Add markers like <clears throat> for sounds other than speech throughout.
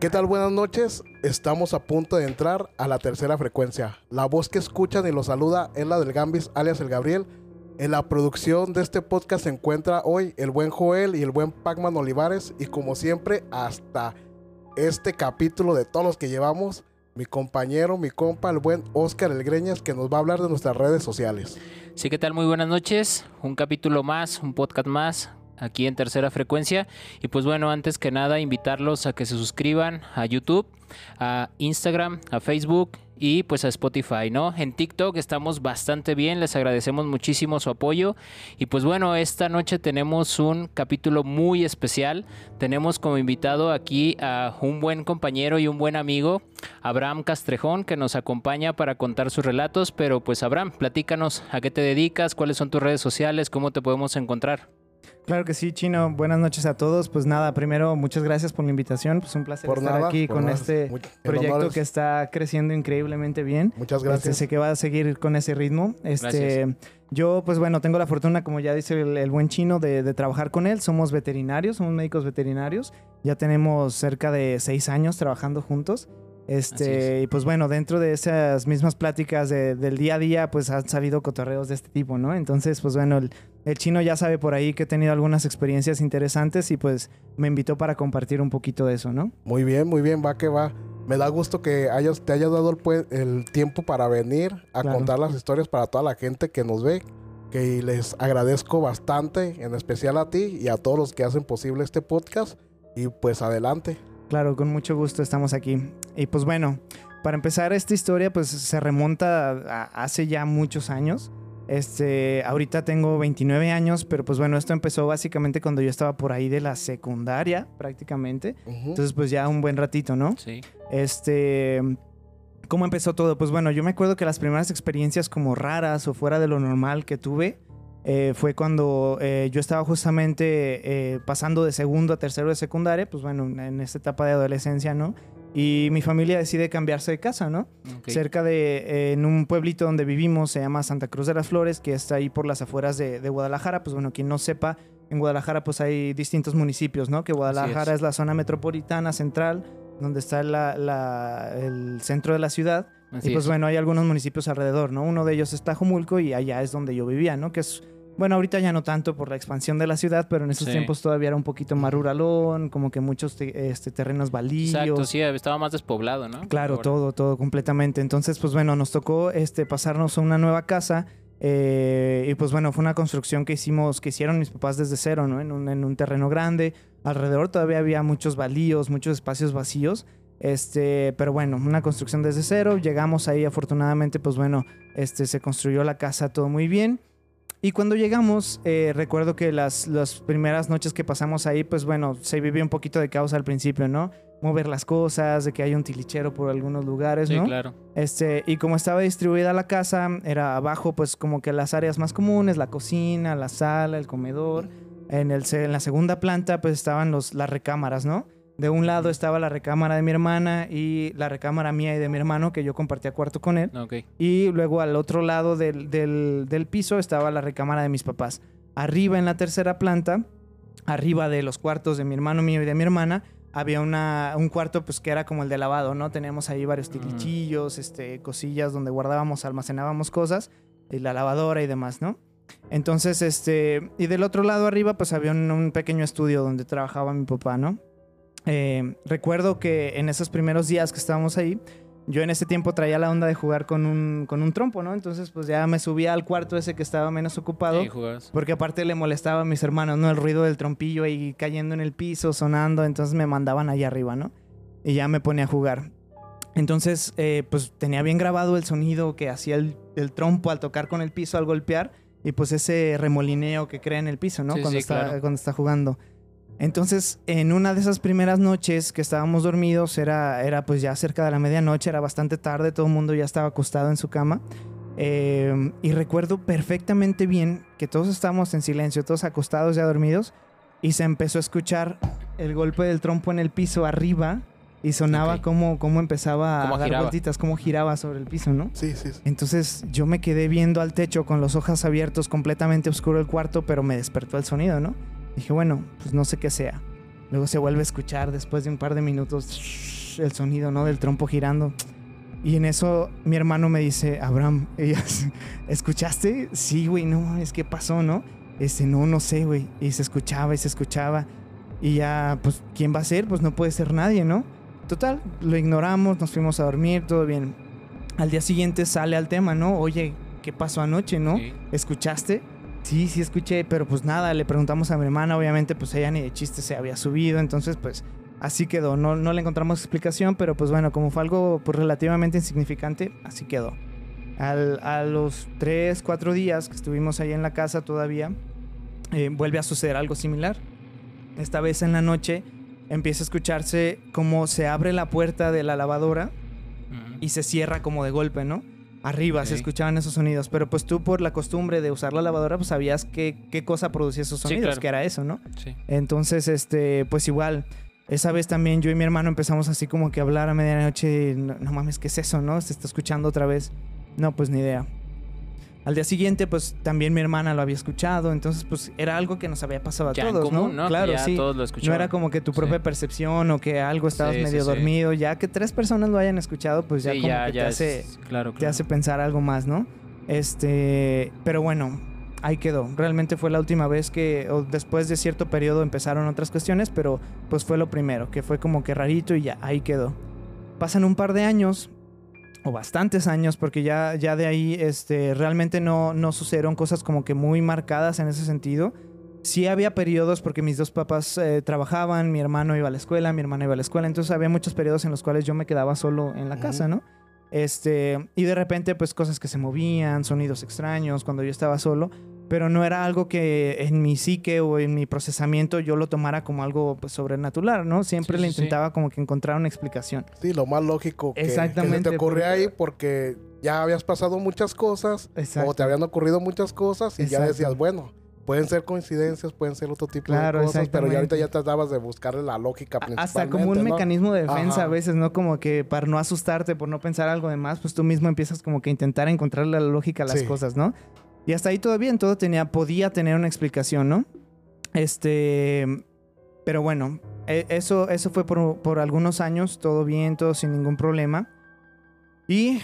¿Qué tal? Buenas noches. Estamos a punto de entrar a la tercera frecuencia. La voz que escuchan y los saluda es la del Gambis, alias el Gabriel. En la producción de este podcast se encuentra hoy el buen Joel y el buen Pacman Olivares. Y como siempre, hasta este capítulo de todos los que llevamos, mi compañero, mi compa, el buen Oscar El Greñas, que nos va a hablar de nuestras redes sociales. Sí, ¿qué tal? Muy buenas noches. Un capítulo más, un podcast más aquí en tercera frecuencia. Y pues bueno, antes que nada, invitarlos a que se suscriban a YouTube, a Instagram, a Facebook y pues a Spotify, ¿no? En TikTok estamos bastante bien, les agradecemos muchísimo su apoyo. Y pues bueno, esta noche tenemos un capítulo muy especial. Tenemos como invitado aquí a un buen compañero y un buen amigo, Abraham Castrejón, que nos acompaña para contar sus relatos. Pero pues Abraham, platícanos a qué te dedicas, cuáles son tus redes sociales, cómo te podemos encontrar. Claro que sí, Chino. Buenas noches a todos. Pues nada, primero, muchas gracias por la invitación. Pues un placer Por estar nada, aquí con nada. este Muy- proyecto es- que está creciendo increíblemente bien. Muchas Este, gracias. sé que va a seguir con ese ritmo. Este, yo, pues bueno, tengo la fortuna, como ya dice el, el buen chino, de, de trabajar con él. Somos veterinarios, somos médicos veterinarios. Ya tenemos cerca de seis años trabajando juntos. Este, y pues bueno, dentro de esas mismas pláticas de- del día a día, pues han salido cotorreos de este tipo, ¿no? Entonces, pues bueno, el, el chino ya sabe por ahí que he tenido algunas experiencias interesantes y pues me invitó para compartir un poquito de eso, ¿no? Muy bien, muy bien, va que va. Me da gusto que hayas, te hayas dado el, tiempo para venir a Claro. contar las historias para toda la gente que nos ve. Que les agradezco bastante, en especial a ti y a todos los que hacen posible este podcast. Y pues adelante. Claro, con mucho gusto estamos aquí. Y pues bueno, para empezar esta historia pues se remonta a hace ya muchos años. Este, ahorita tengo 29 años, pero pues bueno, esto empezó básicamente cuando yo estaba por ahí de la secundaria prácticamente. Entonces pues ya un buen ratito, ¿no? Sí. Este, ¿cómo empezó todo? Pues bueno, yo me acuerdo que las primeras experiencias como raras o fuera de lo normal que tuve eh, fue cuando eh, yo estaba justamente eh, pasando de segundo a tercero de secundaria, pues bueno, en esta etapa de adolescencia, ¿no? Y mi familia decide cambiarse de casa, ¿no? Cerca de, eh, en un pueblito donde vivimos, se llama Santa Cruz de las Flores, que está ahí por las afueras de, de Guadalajara. Pues bueno, quien no sepa, en Guadalajara pues hay distintos municipios, ¿no? Que Guadalajara es. es. la zona metropolitana central, donde está la- la- el centro de la ciudad. Así y pues es. bueno, hay algunos municipios alrededor, ¿no? Uno de ellos es Tajumulco y allá es donde yo vivía, ¿no? Que es, bueno, ahorita ya no tanto por la expansión de la ciudad, pero en esos Sí. tiempos todavía era un poquito más ruralón, como que muchos te- este, terrenos baldíos. Exacto, sí, estaba más despoblado, ¿no? Claro, Ahora. todo, todo completamente. Entonces, pues bueno, nos tocó este, pasarnos a una nueva casa. eh, y pues bueno, fue una construcción que hicimos, que hicieron mis papás desde cero, ¿no? En un, en un terreno grande. Alrededor todavía había muchos baldíos, muchos espacios vacíos. Este, pero bueno, una construcción desde cero. Llegamos ahí, afortunadamente, pues bueno, este, se construyó la casa todo muy bien. Y cuando llegamos, eh, recuerdo que las, las primeras noches que pasamos ahí, pues bueno, se vivía un poquito de caos al principio, ¿no? Mover las cosas, de que hay un tilichero por algunos lugares, Sí, ¿no? claro. Este, y como estaba distribuida la casa, era abajo, pues como que las áreas más comunes, la cocina, la sala, el comedor. En, el, en la segunda planta, pues estaban los, las recámaras, ¿no? De un lado estaba la recámara de mi hermana y la recámara mía y de mi hermano, que yo compartía cuarto con él. Y luego al otro lado del, del- del piso estaba la recámara de mis papás. Arriba en la tercera planta, arriba de los cuartos de mi hermano mío y de mi hermana, había una, un cuarto pues que era como el de lavado, ¿no? Teníamos ahí varios Ujú. tilichillos, este, cosillas donde guardábamos, almacenábamos cosas, y la lavadora y demás, ¿no? Entonces, este, y del otro lado arriba pues había un, un pequeño estudio donde trabajaba mi papá, ¿no? Eh, recuerdo que en esos primeros días que estábamos ahí, yo en ese tiempo traía la onda de jugar con un, con un trompo, ¿no? Entonces, pues ya me subía al cuarto ese que estaba menos ocupado. Sí. Porque aparte le molestaba a mis hermanos, ¿no? El ruido del trompillo ahí cayendo en el piso, sonando. Entonces me mandaban allá arriba, ¿no? Y ya me ponía a jugar. Entonces, eh, pues tenía bien grabado el sonido que hacía el, el trompo al tocar con el piso, al golpear. Y pues ese remolineo que crea en el piso, ¿no? Sí, cuando, sí, está, claro. cuando está jugando. Entonces, en una de esas primeras noches que estábamos dormidos, era, era pues ya cerca de la medianoche, era bastante tarde, todo el mundo ya estaba acostado en su cama. Eh, y recuerdo perfectamente bien que todos estábamos en silencio, todos acostados ya dormidos, y se empezó a escuchar el golpe del trompo en el piso arriba y sonaba Ok. como, como empezaba Cómo a dar giraba. vueltitas, como giraba sobre el piso, ¿no? Sí, sí. sí. Entonces yo me quedé viendo al techo con los ojos abiertos, completamente oscuro el cuarto, pero me despertó el sonido, ¿no? Dije, bueno, pues no sé qué sea. Luego se vuelve a escuchar después de un par de minutos el sonido, ¿no? Del trompo girando. Y en eso mi hermano me dice, Abraham, <laughs> ¿escuchaste? Sí, güey, no mames, ¿qué pasó, no? Este, no, no sé, güey. Y se escuchaba y se escuchaba. Y ya, pues, ¿quién va a ser? Pues no puede ser nadie, ¿no? Total, lo ignoramos, nos fuimos a dormir, todo bien. Al día siguiente sale al tema, ¿no? Oye, ¿qué pasó anoche, no? Sí. ¿Escuchaste? Sí, sí escuché, pero pues nada, le preguntamos a mi hermana, obviamente pues ella ni de chiste se había subido, entonces pues así quedó, no, no le encontramos explicación, pero pues bueno, como fue algo pues relativamente insignificante, así quedó. Al- a los 3, 4 días que estuvimos ahí en la casa todavía, eh, vuelve a suceder algo similar. Esta vez en la noche empieza a escucharse como se abre la puerta de la lavadora y se cierra como de golpe, ¿no? Arriba se escuchaban esos sonidos, pero pues tú por la costumbre de usar la lavadora, pues sabías qué, qué cosa producía esos Sí, sonidos, claro. que era eso, ¿no? Sí. Entonces, este, pues igual, esa vez también yo y mi hermano empezamos así como que a hablar a medianoche, no, no mames, ¿qué es eso, no? Se está escuchando otra vez. No, pues ni idea. Al día siguiente, pues también mi hermana lo había escuchado, entonces pues era algo que nos había pasado a Ya en todos, común, ¿no? Claro, ya sí. todos lo No era como que tu propia Sí. percepción o que algo estabas Sí, medio dormido, ya que tres personas lo hayan escuchado, pues ya como ya, que te es- hace claro, te hace pensar algo más, ¿no? Este, pero bueno, ahí quedó. Realmente fue la última vez que, o después de cierto periodo empezaron otras cuestiones, pero pues fue lo primero, que fue como que rarito y ya, ahí quedó. Pasan un par de años, o bastantes años, porque ya, ya de ahí este, realmente no, no sucedieron cosas como que muy marcadas en ese sentido. Sí había periodos porque mis dos papás eh, trabajaban, mi hermano iba a la escuela, mi hermana iba a la escuela, entonces había muchos periodos en los cuales yo me quedaba solo en la casa, ¿no? Este, y de repente, pues cosas que se movían, sonidos extraños cuando yo estaba solo, pero no era algo que en mi psique o en mi procesamiento yo lo tomara como algo pues, sobrenatural, ¿no? Siempre Sí, le sí. intentaba como que encontrar una explicación. Sí, lo más lógico que, que se Exactamente, te ocurrió porque- ahí porque ya habías pasado muchas cosas Exacto. o te habían ocurrido muchas cosas y ya decías, bueno, pueden ser coincidencias, pueden ser otro tipo Claro, de cosas, pero ya ahorita exactamente. ya tratabas de buscarle la lógica principalmente, Hasta como un ¿no? mecanismo de defensa Ajá. a veces, ¿no? Como que para no asustarte, por no pensar algo de más, pues tú mismo empiezas como que a intentar encontrarle la lógica a las Sí. cosas, ¿no? Y hasta ahí todo bien, todo tenía, podía tener una explicación, ¿no? Este, pero bueno, e- eso, eso fue por, por algunos años, todo bien, todo sin ningún problema. Y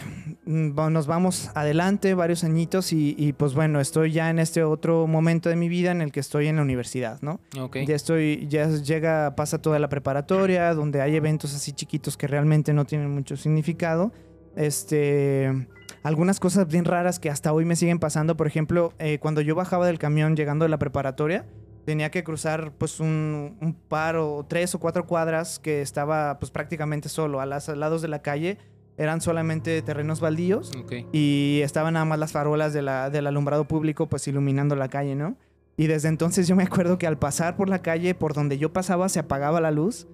mm, bueno, nos vamos adelante varios añitos y, y, pues bueno, estoy ya en este otro momento de mi vida en el que estoy en la universidad, ¿no? Ok. Ya estoy, ya llega, pasa toda la preparatoria, donde hay eventos así chiquitos que realmente no tienen mucho significado. Este, algunas cosas bien raras que hasta hoy me siguen pasando. Por ejemplo, eh, cuando yo bajaba del camión llegando de la preparatoria, tenía que cruzar pues un, un par o tres o cuatro cuadras que estaba pues prácticamente solo. A los lados de la calle eran solamente terrenos baldíos y estaban nada más las farolas de la, del alumbrado público pues iluminando la calle, ¿no? Y desde entonces yo me acuerdo que al pasar por la calle por donde yo pasaba se apagaba la luz,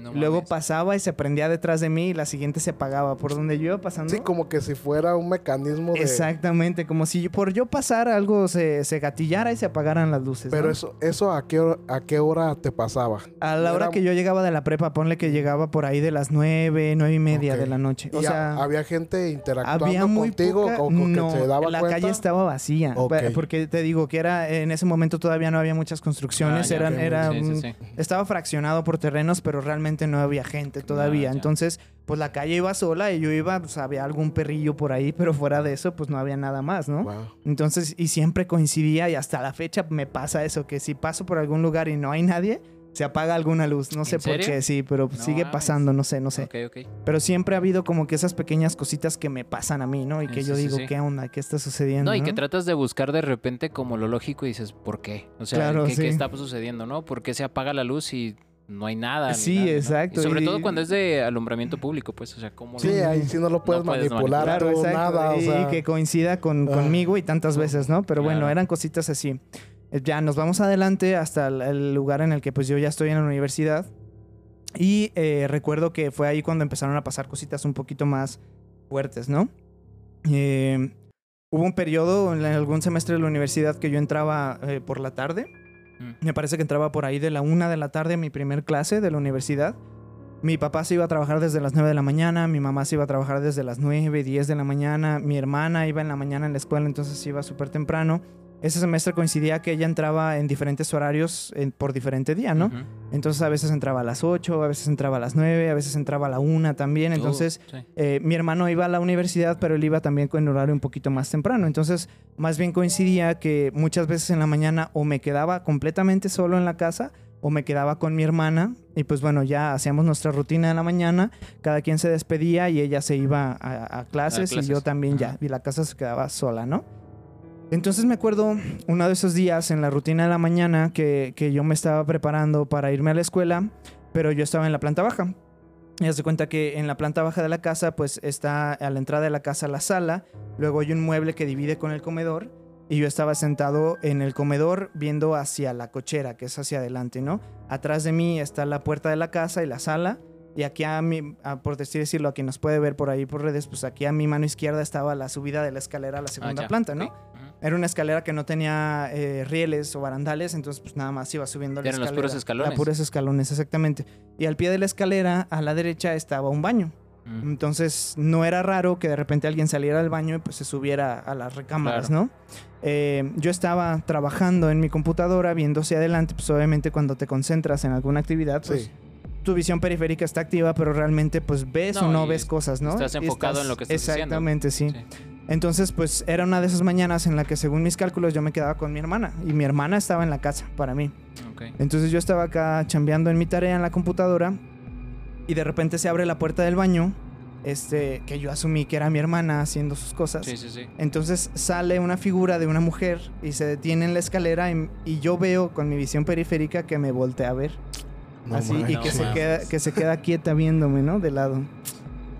No luego mames. pasaba y se prendía detrás de mí y la siguiente se apagaba. Por donde yo iba pasando... Sí, como que si fuera un mecanismo de... Exactamente, como si por yo pasar algo se, se gatillara y se apagaran las luces. Pero ¿no? eso, eso a qué hora, a qué hora te pasaba. A la hora era- que yo llegaba de la prepa, ponle que llegaba por ahí de las nueve, nueve y media Ok. de la noche. O Y a- sea, había gente interactuando había muy contigo poca- o, que no, se daba la cuenta. calle estaba vacía. Ok. Pa- Porque te digo que era en ese momento todavía no había muchas construcciones. Ah, ya, eran, ok. era, Sí, sí, sí. Estaba fraccionado por terrenos, pero realmente no había gente todavía. Entonces, pues la calle iba sola y yo iba, pues había algún perrillo por ahí, pero fuera de eso, pues no había nada más, ¿no? Wow. Entonces, y siempre coincidía y hasta la fecha me pasa eso, que si paso por algún lugar y no hay nadie, se apaga alguna luz. No sé ¿En por qué, sí, pero No sigue pasando, no sé, no sé. Ok, ok. Pero siempre ha habido como que esas pequeñas cositas que me pasan a mí, ¿no? Y que Sí, yo digo, sí. ¿qué onda? ¿Qué está sucediendo? No, y que tratas de buscar de repente como lo lógico y dices, ¿por qué? O sea, Claro, ¿qué, está sucediendo, no? ¿Por qué se apaga la luz y no hay nada? Sí, nada, no? exacto, Y sobre y- todo cuando es de alumbramiento público, pues, o sea, ¿cómo Sí, lo- ahí sí no lo puedes, manipular, manipular. Nada. o y sea, que coincida con, Ah. conmigo y tantas veces, ¿no? Pero bueno, Claro. eran cositas así. Eh, Ya nos vamos adelante hasta el, el lugar en el que pues yo ya estoy en la universidad. Y eh, recuerdo que fue ahí cuando empezaron a pasar cositas un poquito más fuertes, ¿no? Eh, hubo un periodo en algún semestre de la universidad que yo entraba eh, por la tarde. Me parece que entraba por ahí de la una de la tarde a mi primer clase de la universidad. Mi papá se iba a trabajar desde las 9 de la mañana, mi mamá se iba a trabajar desde las 9, 10 de la mañana, mi hermana iba en la mañana en la escuela, entonces iba súper temprano. Ese semestre coincidía que ella entraba en diferentes horarios en- por diferente día, ¿no? Entonces a veces entraba a las 8, a veces entraba a las 9, a veces entraba a la 1 también. Uh, Entonces sí. eh, mi hermano iba a la universidad, pero él iba también con horario un poquito más temprano. Entonces, más bien coincidía que muchas veces en la mañana o me quedaba completamente solo en la casa o me quedaba con mi hermana. Y pues bueno, ya hacíamos nuestra rutina de la mañana, cada quien se despedía y ella se iba a, a clases, y yo también ya. Y la casa se quedaba sola, ¿no? Entonces me acuerdo uno de esos días en la rutina de la mañana que, que yo me estaba preparando para irme a la escuela, pero yo estaba en la planta baja. Y de cuenta que en la planta baja de la casa, pues está a la entrada de la casa la sala, luego hay un mueble que divide con el comedor, y yo estaba sentado en el comedor viendo hacia la cochera, que es hacia adelante, ¿no? Atrás de mí está la puerta de la casa y la sala, y aquí a mi, a- por decir decirlo, a quien nos puede ver por ahí por redes, pues aquí a mi mano izquierda estaba la subida de la escalera a la Ah, segunda ya, planta. ¿no? Era una escalera que no tenía eh, rieles o barandales, entonces pues nada más iba subiendo la Eran los puros escalones. Los puros escalones, exactamente. Y al pie de la escalera, a la derecha, estaba un baño. Mm. Entonces no era raro que de repente alguien saliera del baño y pues se subiera a las recámaras, ¿no? Eh, yo estaba trabajando en mi computadora, viendo hacia adelante, pues obviamente cuando te concentras en alguna actividad, pues Sí. tu visión periférica está activa, pero realmente pues ves No, o no ves cosas, ¿no? estás enfocado en lo que estás haciendo. Exactamente, sí. Sí. Entonces, pues era una de esas mañanas en la que según mis cálculos yo me quedaba con mi hermana y mi hermana estaba en la casa para mí. Entonces yo estaba acá chambeando en mi tarea en la computadora y de repente se abre la puerta del baño, este, que yo asumí que era mi hermana haciendo sus cosas. Sí, sí, sí. Entonces sale una figura de una mujer y se detiene en la escalera y, y yo veo con mi visión periférica que me voltea a ver. No así y que No se, queda, que se queda quieta viéndome, ¿no? De lado.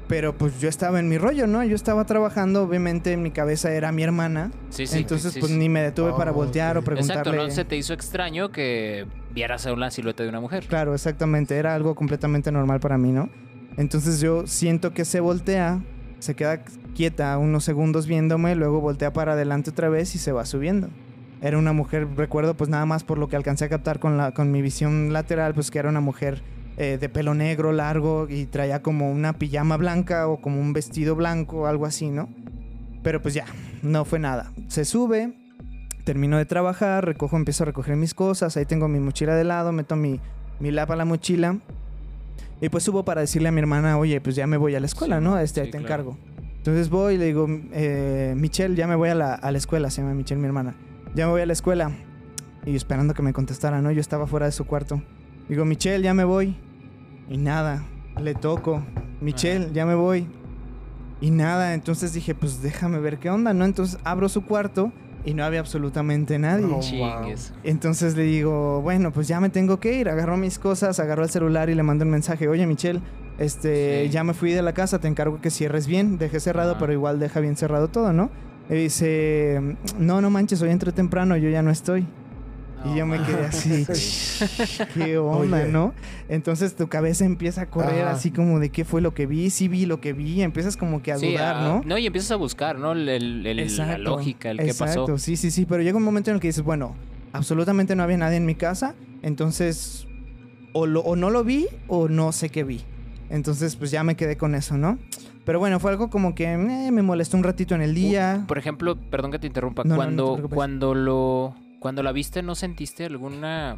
Pero pues yo estaba en mi rollo, ¿no? Yo estaba trabajando, obviamente en mi cabeza era mi hermana. Sí, sí. entonces sí, pues sí. ni me detuve para Oh, voltear o preguntarle. Exacto, no se te hizo extraño que vieras a una silueta de una mujer. Claro, exactamente. Era algo completamente normal para mí, ¿no? Entonces yo siento que se voltea, se queda quieta unos segundos viéndome, luego voltea para adelante otra vez y se va subiendo. Era una mujer, recuerdo pues nada más por lo que alcancé a captar con, la, con mi visión lateral, pues que era una mujer eh, de pelo negro, largo y traía como una pijama blanca o como un vestido blanco, algo así, ¿no? Pero pues ya, no fue nada. Se sube, termino de trabajar, recojo, empiezo a recoger mis cosas, ahí tengo mi mochila de lado, meto mi, mi lap a la mochila y pues subo para decirle a mi hermana, oye, pues ya me voy a la escuela, Sí, ¿no? Este, ahí sí, te claro. encargo. Entonces voy y le digo, eh, Michelle, ya me voy a la, a la escuela, se llama Michelle, mi hermana. Ya me voy a la escuela. Y esperando que me contestara, ¿no? Yo estaba fuera de su cuarto. Digo, Michelle, ya me voy. Y nada, le toco. Michelle, ya me voy. Y nada, entonces dije, pues déjame ver qué onda, ¿no? Entonces abro su cuarto y no había absolutamente nadie. Chingues. Entonces le digo, bueno, pues ya me tengo que ir. Agarró mis cosas, agarró el celular y le mandó un mensaje. Oye, Michelle, este, Sí. ya me fui de la casa, te encargo que cierres bien. Dejé cerrado, pero igual deja bien cerrado todo, ¿no? Y dice, no, no manches, hoy entré temprano, yo ya no estoy. Y yo me quedé así, qué onda, Oye. ¿no? Entonces tu cabeza empieza a correr así como de qué fue lo que vi, sí vi lo que vi, empiezas como que a Sí, dudar, ah, ¿no? y empiezas a buscar, ¿no? El- el- el- la Exacto, lógica, el qué Exacto, pasó. sí, sí, sí, pero llega un momento en el que dices, bueno, absolutamente no había nadie en mi casa, entonces o, lo- o no lo vi o no sé qué vi. Entonces, pues ya me quedé con eso, ¿no? Pero bueno, fue algo como que eh, me molestó un ratito en el día. Por ejemplo, perdón que te interrumpa, No, no, no te cuando, cuando lo cuando la viste no sentiste alguna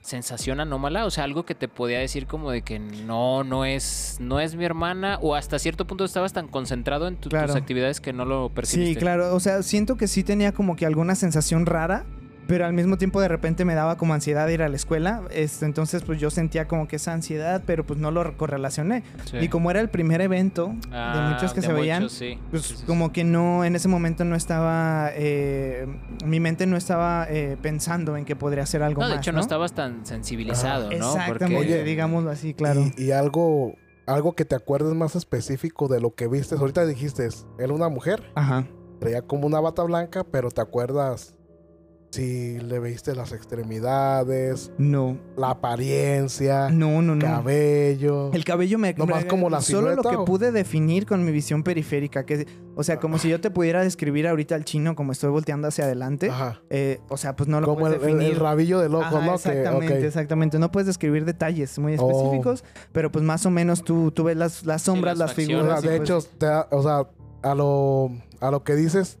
sensación anómala, o sea, algo que te podía decir como de que no no es no es mi hermana o hasta cierto punto estabas tan concentrado en tu- Claro. tus actividades que no lo percibiste. Sí, claro, o sea, siento que sí tenía como que alguna sensación rara, pero al mismo tiempo de repente me daba como ansiedad ir a la escuela, este, entonces pues yo sentía como que esa ansiedad, pero pues no lo correlacioné. Sí. Y como era el primer evento Ah, de muchos que de se veían, sí. pues Sí, sí, sí. como que no, en ese momento no estaba, eh, mi mente no estaba eh, pensando en que podría hacer algo No, más. de hecho no, estabas tan sensibilizado, ¿no? Exactamente, Oye, digámoslo así, claro. Y, y algo, algo que te acuerdes más específico de lo que viste. Ahorita dijiste, era una mujer, Ajá. traía como una bata blanca, pero te acuerdas si le veiste las extremidades, No, la apariencia, no, no, no. cabello. El cabello me... Nomás me- como la Solo lo que ¿o? pude definir con mi visión periférica. Que, o sea, como si yo te pudiera describir ahorita al chino como estoy volteando hacia adelante. Ajá. eh, o sea, pues no lo Como el, puedes el- el definir. rabillo del ojo, Ajá, ¿no? Exactamente, exactamente. No puedes describir detalles muy Oh. específicos, pero pues más o menos tú, tú ves las, las sombras, las las O sea, figuras. y de pues- hecho, te o sea, a lo, a lo que dices,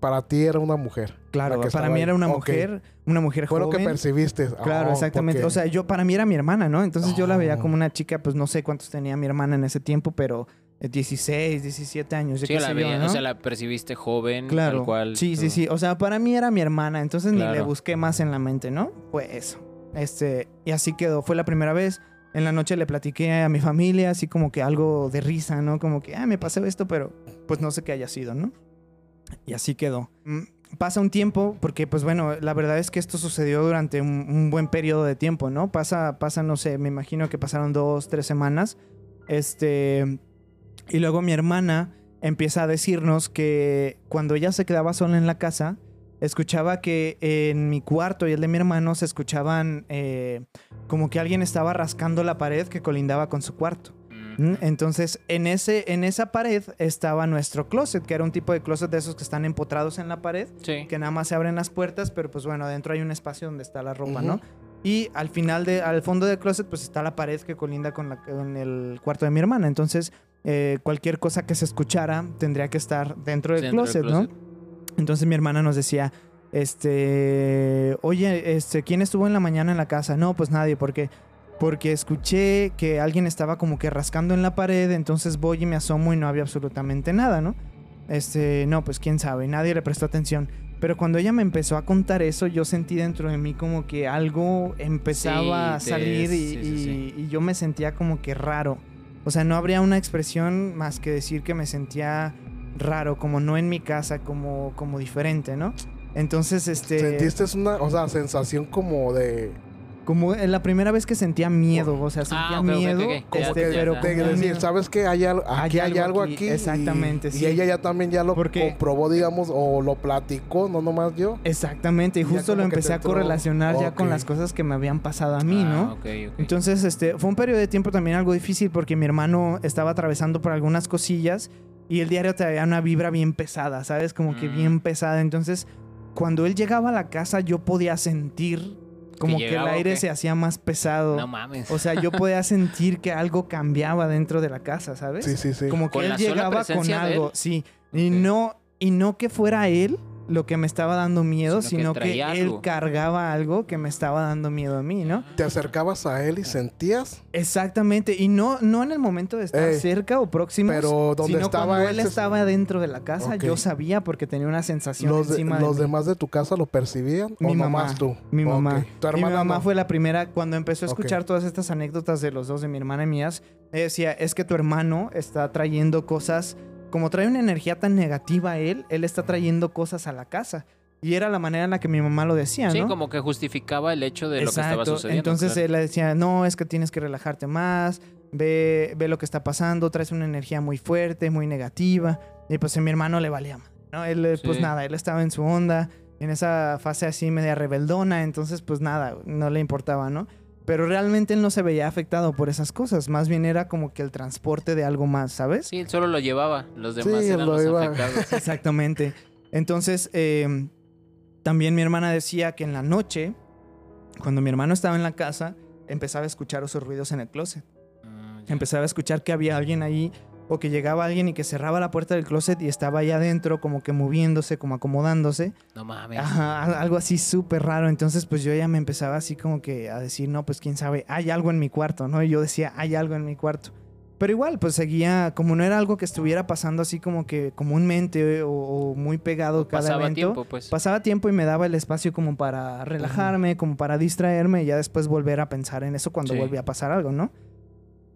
para ti era una mujer. claro, para mí era una mujer, una mujer Fue lo que joven. percibiste. Claro, Oh, exactamente. porque- O sea, yo para mí era mi hermana, ¿no? Entonces yo la veía como una chica, pues no sé cuántos tenía mi hermana en ese tiempo, pero eh, 16, 17 años, yo Sí, la veía, ¿no? o sea, la percibiste joven, Claro. tal cual. sí, sí, sí. O sea, para mí era mi hermana, entonces ni le busqué más en la mente, ¿no? Fue eso. Este, y así quedó. Fue la primera vez. En la noche le platiqué a mi familia, así como que algo de risa, ¿no? Como que, ah, me pasó esto, pero pues no sé qué haya sido, ¿no? Y así quedó. Mm, Pasa un tiempo, porque pues bueno, la verdad es que esto sucedió durante un, un buen periodo de tiempo, ¿no? Pasa, pasa, no sé, me imagino que pasaron dos, tres semanas. Este. Y luego mi hermana empieza a decirnos que cuando ella se quedaba sola en la casa, escuchaba que en mi cuarto y el de mi hermano se escuchaban eh, como que alguien estaba rascando la pared que colindaba con su cuarto. Entonces, en, ese, en esa pared estaba nuestro closet, que era un tipo de closet de esos que están empotrados en la pared, Sí. que nada más se abren las puertas, pero pues bueno, adentro hay un espacio donde está la ropa. ¿no? Y al final, de, al fondo del closet, pues está la pared que colinda con, la, con el cuarto de mi hermana. Entonces, eh, cualquier cosa que se escuchara tendría que estar dentro del Dentro del closet, closet. ¿no? Entonces mi hermana nos decía, este, oye, este, ¿quién estuvo en la mañana en la casa? No, pues nadie, ¿por qué? Porque escuché que alguien estaba como que rascando en la pared, entonces voy y me asomo y no había absolutamente nada, ¿no? Este, no, pues quién sabe, nadie le prestó atención. Pero cuando ella me empezó a contar eso, yo sentí dentro de mí como que algo empezaba Sí, a salir y, sí, sí, sí. y- y yo me sentía como que raro. O sea, no habría una expresión más que decir que me sentía raro, como no en mi casa, como, como diferente, ¿no? Entonces, este... Sentiste una, o sea, sensación como de, Como en la primera vez que sentía miedo, o sea, sentía Ah, miedo, como este, que pero de decir. ¿sabes qué? Hay, al- aquí hay, algo aquí. y- exactamente, y, sí. ella ya también ya lo Porque- comprobó, digamos, o lo platicó, no nomás yo. Exactamente, y justo lo que empecé a correlacionar ya con las cosas que me habían pasado a mí, Ah, ¿no? ok, ok. Entonces, este, fue un periodo de tiempo también algo difícil porque mi hermano estaba atravesando por algunas cosillas y el diario traía una vibra bien pesada, ¿sabes? Como que Mm. bien pesada. Entonces, cuando él llegaba a la casa, yo podía sentir como que, llegaba el aire se hacía más pesado. No mames. O sea, yo <laughs> podía sentir que algo cambiaba dentro de la casa, ¿sabes? Sí, sí, sí. Como que ¿Con él llegaba con algo, sí. Y no y no que fuera él lo que me estaba dando miedo, Sino que sino que, traía él algo. cargaba algo que me estaba dando miedo a mí, ¿no? Te acercabas a él y sentías, Exactamente, y no, no en el momento de estar cerca o pero donde sino estaba cuando él estaba dentro de la casa, yo sabía porque tenía una sensación los, de- encima de los mí. demás de tu casa lo percibían Mi o mamá, nomás tú. Mi mamá. Ok. Tu mi mamá no. fue la primera, cuando empezó a escuchar todas estas anécdotas de los dos, de mi hermana y mías, ella decía, es que tu hermano está trayendo cosas, como trae una energía tan negativa él, él está trayendo cosas a la casa. Y era la manera en la que mi mamá lo decía, Sí, ¿no? como que justificaba el hecho de lo que estaba sucediendo. Entonces claro. él le decía, no, es que tienes que relajarte más, ve, ve lo que está pasando, traes una energía muy fuerte, muy negativa. Y pues a mi hermano le valía, madre, ¿no? Él, eh, pues Sí. nada, él estaba en su onda, en esa fase así media rebeldona, entonces pues nada, no le importaba, ¿no? Pero realmente él no se veía afectado por esas cosas, más bien era como que el transporte de algo más, ¿sabes? Sí, él solo lo llevaba. Los demás Sí, eran lo los iba- afectados. <laughs> Exactamente. Entonces, eh, también mi hermana decía que en la noche, cuando mi hermano estaba en la casa, empezaba a escuchar esos ruidos en el closet. Ah. Empezaba a escuchar que había alguien ahí o que llegaba alguien y que cerraba la puerta del closet y estaba ahí adentro como que moviéndose, como acomodándose. No mames. Ajá, algo así súper raro. Entonces pues yo ya me empezaba así como que a decir, no, pues quién sabe, hay algo en mi cuarto, ¿no? Y yo decía, hay algo en mi cuarto. Pero igual, pues seguía, como no era algo que estuviera pasando así como que comúnmente o, o muy pegado cada Pasaba evento. tiempo, pues. Pasaba tiempo y me daba el espacio como para relajarme, como para distraerme y ya después volver a pensar en eso cuando Sí. volvía a pasar algo, ¿no?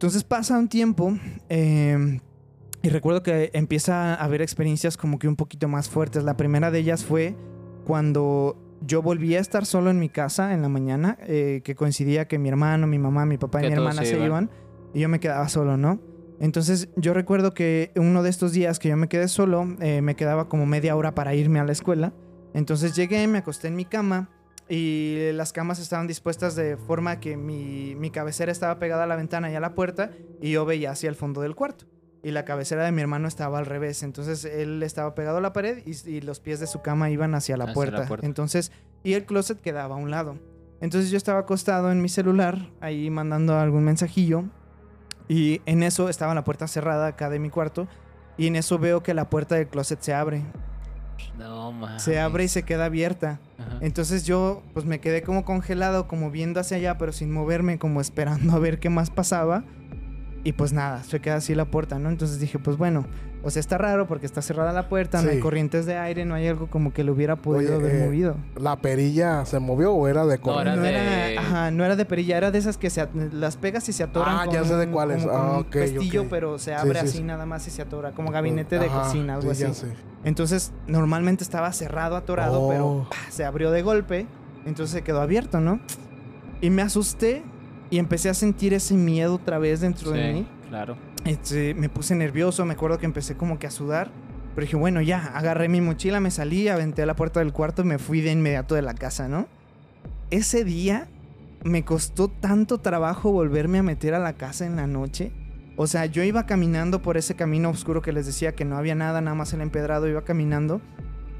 Entonces pasa un tiempo eh, y recuerdo que empieza a haber experiencias como que un poquito más fuertes. La primera de ellas fue cuando yo volví a estar solo en mi casa en la mañana, eh, que coincidía que mi hermano, mi mamá, mi papá y Que mi hermana se se iban. iban y yo me quedaba solo, ¿no? Entonces yo recuerdo que uno de estos días que yo me quedé solo, eh, me quedaba como media hora para irme a la escuela Entonces llegué, me acosté en mi cama y las camas estaban dispuestas de forma que mi, mi cabecera estaba pegada a la ventana y a la puerta y yo veía hacia el fondo del cuarto. Y la cabecera de mi hermano estaba al revés. Entonces él estaba pegado a la pared y, y los pies de su cama iban hacia la, Hacia la puerta. puerta. Entonces, y el closet quedaba a un lado. Entonces yo estaba acostado en mi celular, ahí mandando algún mensajillo. Y en eso estaba la puerta cerrada acá de mi cuarto. Y en eso veo que la puerta del closet se abre. No, mames. Se abre y se queda abierta. Ajá. Entonces yo pues me quedé como congelado, como viendo hacia allá, pero sin moverme, como esperando a ver qué más pasaba. Y pues nada, se queda así la puerta, ¿no? Entonces dije, pues bueno, o sea, está raro porque está cerrada la puerta, no Sí. hay corrientes de aire, no hay algo como que lo hubiera podido Oye, haber eh, movido. ¿La perilla se movió o era de No, era No de- era, ajá, no era de perilla, era de esas que se las pegas y se atoran. Ah, ya con sé de cuáles. como con Ah, un ok, pestillo, ok. pero se abre sí, así sí. nada más y se atora, como gabinete de Ajá, cocina, algo sí, ya así. sé. Entonces, normalmente estaba cerrado, atorado, Oh. pero ¡pah! se abrió de golpe. Entonces se quedó abierto, ¿no? Y me asusté y empecé a sentir ese miedo otra vez dentro de mí. claro. Este, me puse nervioso, me acuerdo que empecé como que a sudar. Pero dije, bueno, ya, agarré mi mochila, me salí, aventé a la puerta del cuarto y me fui de inmediato de la casa, ¿no? Ese día me costó tanto trabajo volverme a meter a la casa en la noche. O sea, yo iba caminando por ese camino oscuro que les decía que no había nada, nada más el empedrado, iba caminando.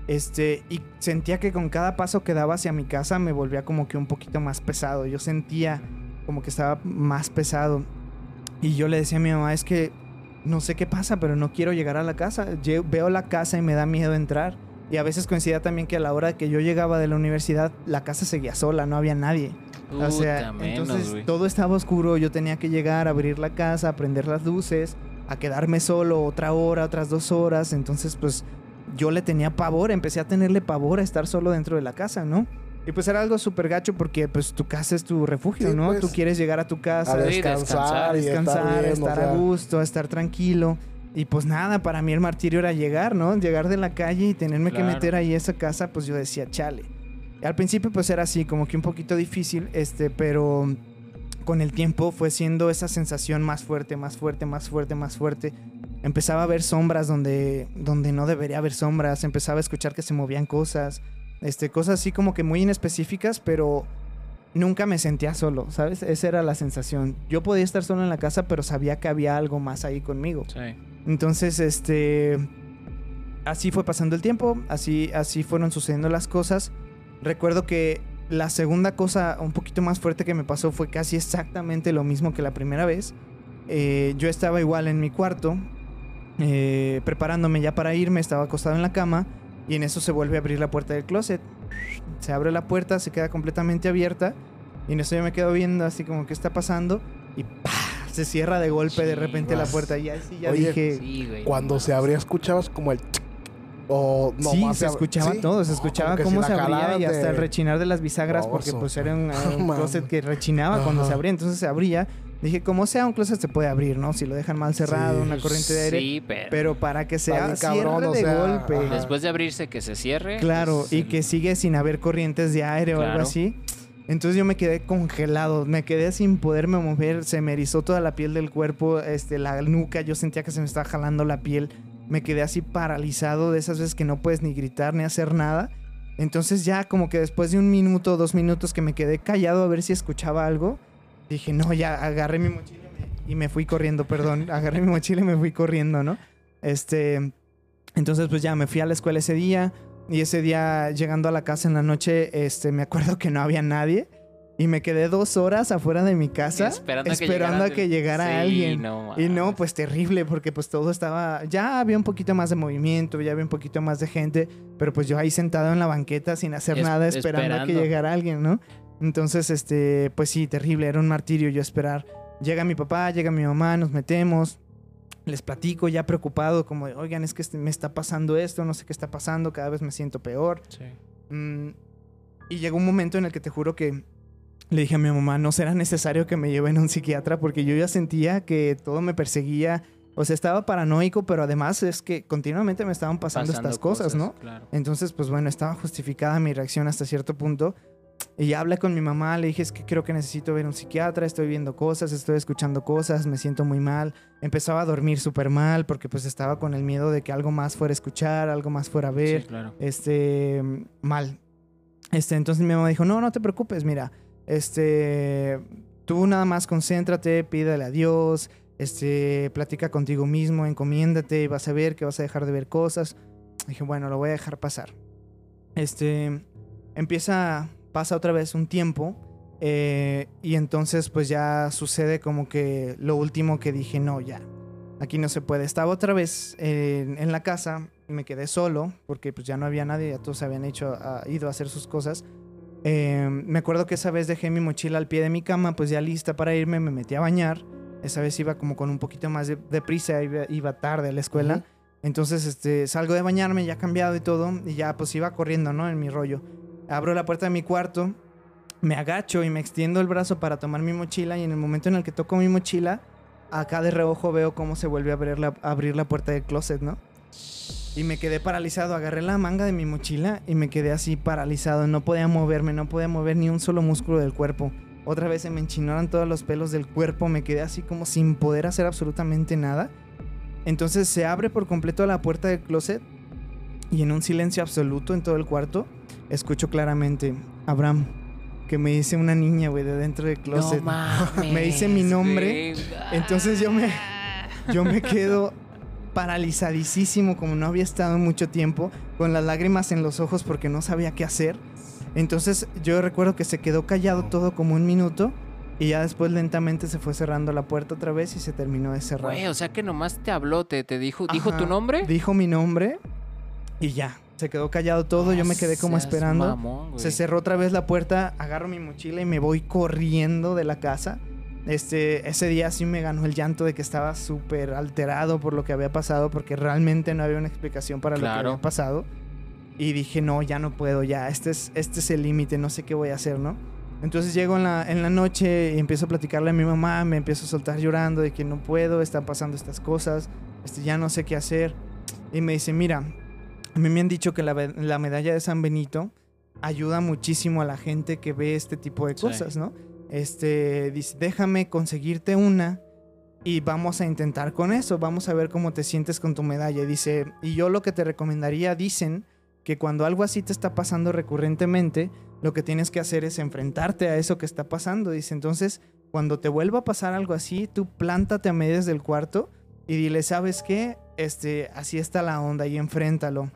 Este, y sentía que con cada paso que daba hacia mi casa me volvía como que un poquito más pesado. Yo sentía como que estaba más pesado. Y yo le decía a mi mamá, es que no sé qué pasa, pero no quiero llegar a la casa. Lle- veo la casa y me da miedo entrar. Y a veces coincidía también que a la hora que yo llegaba de la universidad, la casa seguía sola, no había nadie. o sea, menos, entonces todo estaba oscuro, yo tenía que llegar, abrir la casa, prender las luces, a quedarme solo otra hora, otras dos horas. Entonces, pues yo le tenía pavor, empecé a tenerle pavor a estar solo dentro de la casa, ¿no? Y pues era algo súper gacho porque pues tu casa es tu refugio, Sí, ¿no? pues, Tú quieres llegar a tu casa, A descansar, descansar, y descansar, estar, bien, o estar sea, a gusto, estar tranquilo. Y pues nada, para mí el martirio era llegar, ¿no? Llegar de la calle y tenerme que meter ahí a esa casa, pues yo decía, chale. Al principio pues era así, como que un poquito difícil, este, pero con el tiempo fue siendo esa sensación más fuerte, más fuerte, más fuerte, más fuerte. Empezaba a ver sombras donde, donde no debería haber sombras, empezaba a escuchar que se movían cosas, este, cosas así como que muy inespecíficas, pero nunca me sentía solo, ¿sabes? Esa era la sensación. Yo podía estar solo en la casa, pero sabía que había algo más ahí conmigo. Sí. Entonces, este. Así fue pasando el tiempo, así, así fueron sucediendo las cosas. Recuerdo que la segunda cosa un poquito más fuerte que me pasó fue casi exactamente lo mismo que la primera vez. Eh, yo estaba igual en mi cuarto, eh, preparándome ya para irme, estaba acostado en la cama y en eso se vuelve a abrir la puerta del closet. Se abre la puerta, se queda completamente abierta y en eso yo me quedo viendo así como qué está pasando y ¡pah! se cierra de golpe de repente la puerta y así ya Oye, dije... Sí, güey. Cuando se abría, escuchabas como el. O no sí, más se ab- escuchaba ¿sí? todo, se escuchaba cómo si se abría y hasta de- el rechinar de las bisagras, porque pues era un, <laughs> closet que rechinaba cuando se abría, entonces se abría. Dije, como sea, un closet se puede abrir, ¿no? Si lo dejan mal cerrado, Sí. una corriente de aire. Sí, pero... Pero para que sea bien cierre cabrón, o de sea, golpe. ajá. Después de abrirse que se cierre. Claro, pues, y el- que sigue sin haber corrientes de aire o algo Claro. así. Entonces yo me quedé congelado, me quedé sin poderme mover, se me erizó toda la piel del cuerpo, este, la nuca, yo sentía que se me estaba jalando la piel, me quedé así paralizado de esas veces que no puedes ni gritar ni hacer nada. Entonces ya como que después de un minuto, dos minutos que me quedé callado a ver si escuchaba algo, dije, no, ya agarré mi mochila y me- fui corriendo, perdón, <laughs> agarré mi mochila y me fui corriendo, ¿no? Este, entonces pues ya me fui a la escuela ese día y ese día llegando a la casa en la noche, este, me acuerdo que no había nadie y me quedé dos horas afuera de mi casa Esperando, esperando a que llegara Sí, alguien. no Y no, pues terrible, porque pues todo estaba, ya había un poquito más de movimiento, ya había un poquito más de gente, pero pues yo ahí sentado en la banqueta sin hacer Es- nada, esperando, a que esperando. llegara alguien, ¿no? Entonces, este, pues sí, terrible, era un martirio yo esperar. Llega mi papá, llega mi mamá, nos metemos, les platico ya preocupado, como, de, oigan, es que este- me está pasando esto, no sé qué está pasando, cada vez me siento peor. Sí. Mm, y llegó un momento en el que te juro que le dije a mi mamá, no será necesario que me lleven a un psiquiatra porque yo ya sentía que todo me perseguía. O sea, estaba paranoico, pero además es que continuamente me estaban pasando, Pasando estas cosas, ¿no? Claro. Entonces, pues bueno, estaba justificada mi reacción hasta cierto punto. Y ya hablé con mi mamá, le dije, es que creo que necesito ver un psiquiatra, estoy viendo cosas, estoy escuchando cosas, me siento muy mal. Empezaba a dormir súper mal porque pues estaba con el miedo de que algo más fuera a escuchar, algo más fuera a ver Sí, claro. este, mal. Este, entonces mi mamá dijo, no, no te preocupes, mira, este, tú nada más concéntrate, pídele a Dios, este, platica contigo mismo, encomiéndate y vas a ver que vas a dejar de ver cosas. Dije, bueno, lo voy a dejar pasar. Este, empieza, pasa otra vez un tiempo eh, y entonces pues ya sucede como que lo último que dije, no, ya, aquí no se puede. Estaba otra vez en, en la casa, me quedé solo porque pues ya no había nadie, ya todos habían hecho, ah, ido a hacer sus cosas. Eh, me acuerdo que esa vez dejé mi mochila al pie de mi cama, pues ya lista para irme, me metí a bañar. Esa vez iba como con un poquito más de, de prisa, iba, iba tarde a la escuela. Entonces, este, salgo de bañarme, ya cambiado y todo, y ya pues iba corriendo, ¿no? En mi rollo. Abro la puerta de mi cuarto, me agacho y me extiendo el brazo para tomar mi mochila, y en el momento en el que toco mi mochila, acá de reojo veo cómo se vuelve a abrir la, abrir la puerta del closet, ¿no? Y me quedé paralizado, agarré la manga de mi mochila y me quedé así paralizado, no podía moverme, no podía mover ni un solo músculo del cuerpo. Otra vez se me enchinaron todos los pelos del cuerpo, me quedé así como sin poder hacer absolutamente nada. Entonces se abre por completo la puerta del closet y en un silencio absoluto en todo el cuarto escucho claramente, Abraham, que me dice una niña, güey, de dentro del closet. No mames, <laughs> Me dice mi nombre, entonces yo me- Yo me quedo paralizadísimo como no había estado en mucho tiempo, con las lágrimas en los ojos porque no sabía qué hacer. Entonces yo recuerdo que se quedó callado todo como un minuto y ya después lentamente se fue cerrando la puerta otra vez y se terminó de cerrar. Güey, o sea que nomás te habló, te, te dijo, dijo tu nombre. Dijo mi nombre y ya. Se quedó callado todo, yo me quedé como esperando. mamón. Se cerró otra vez la puerta, agarro mi mochila y me voy corriendo de la casa. Este, ese día sí me ganó el llanto de que estaba súper alterado por lo que había pasado, porque realmente no había una explicación para lo que había pasado. Y dije, no, ya no puedo, ya, este es, este es el límite, no sé qué voy a hacer, ¿no? Entonces llego en la, en la noche y empiezo a platicarle a mi mamá, me empiezo a soltar llorando de que no puedo, están pasando estas cosas, este, ya no sé qué hacer. Y me dice, mira, a mí me han dicho que la, medalla de San Benito ayuda muchísimo a la gente que ve este tipo de Sí. cosas, ¿no? Este, dice, déjame conseguirte una y vamos a intentar con eso, vamos a ver cómo te sientes con tu medalla. Dice, y yo lo que te recomendaría, dicen que cuando algo así te está pasando recurrentemente, lo que tienes que hacer es enfrentarte a eso que está pasando. Dice, entonces, cuando te vuelva a pasar algo así, tú plántate a medias del cuarto y dile, ¿sabes qué? Este, así está la onda y enfréntalo.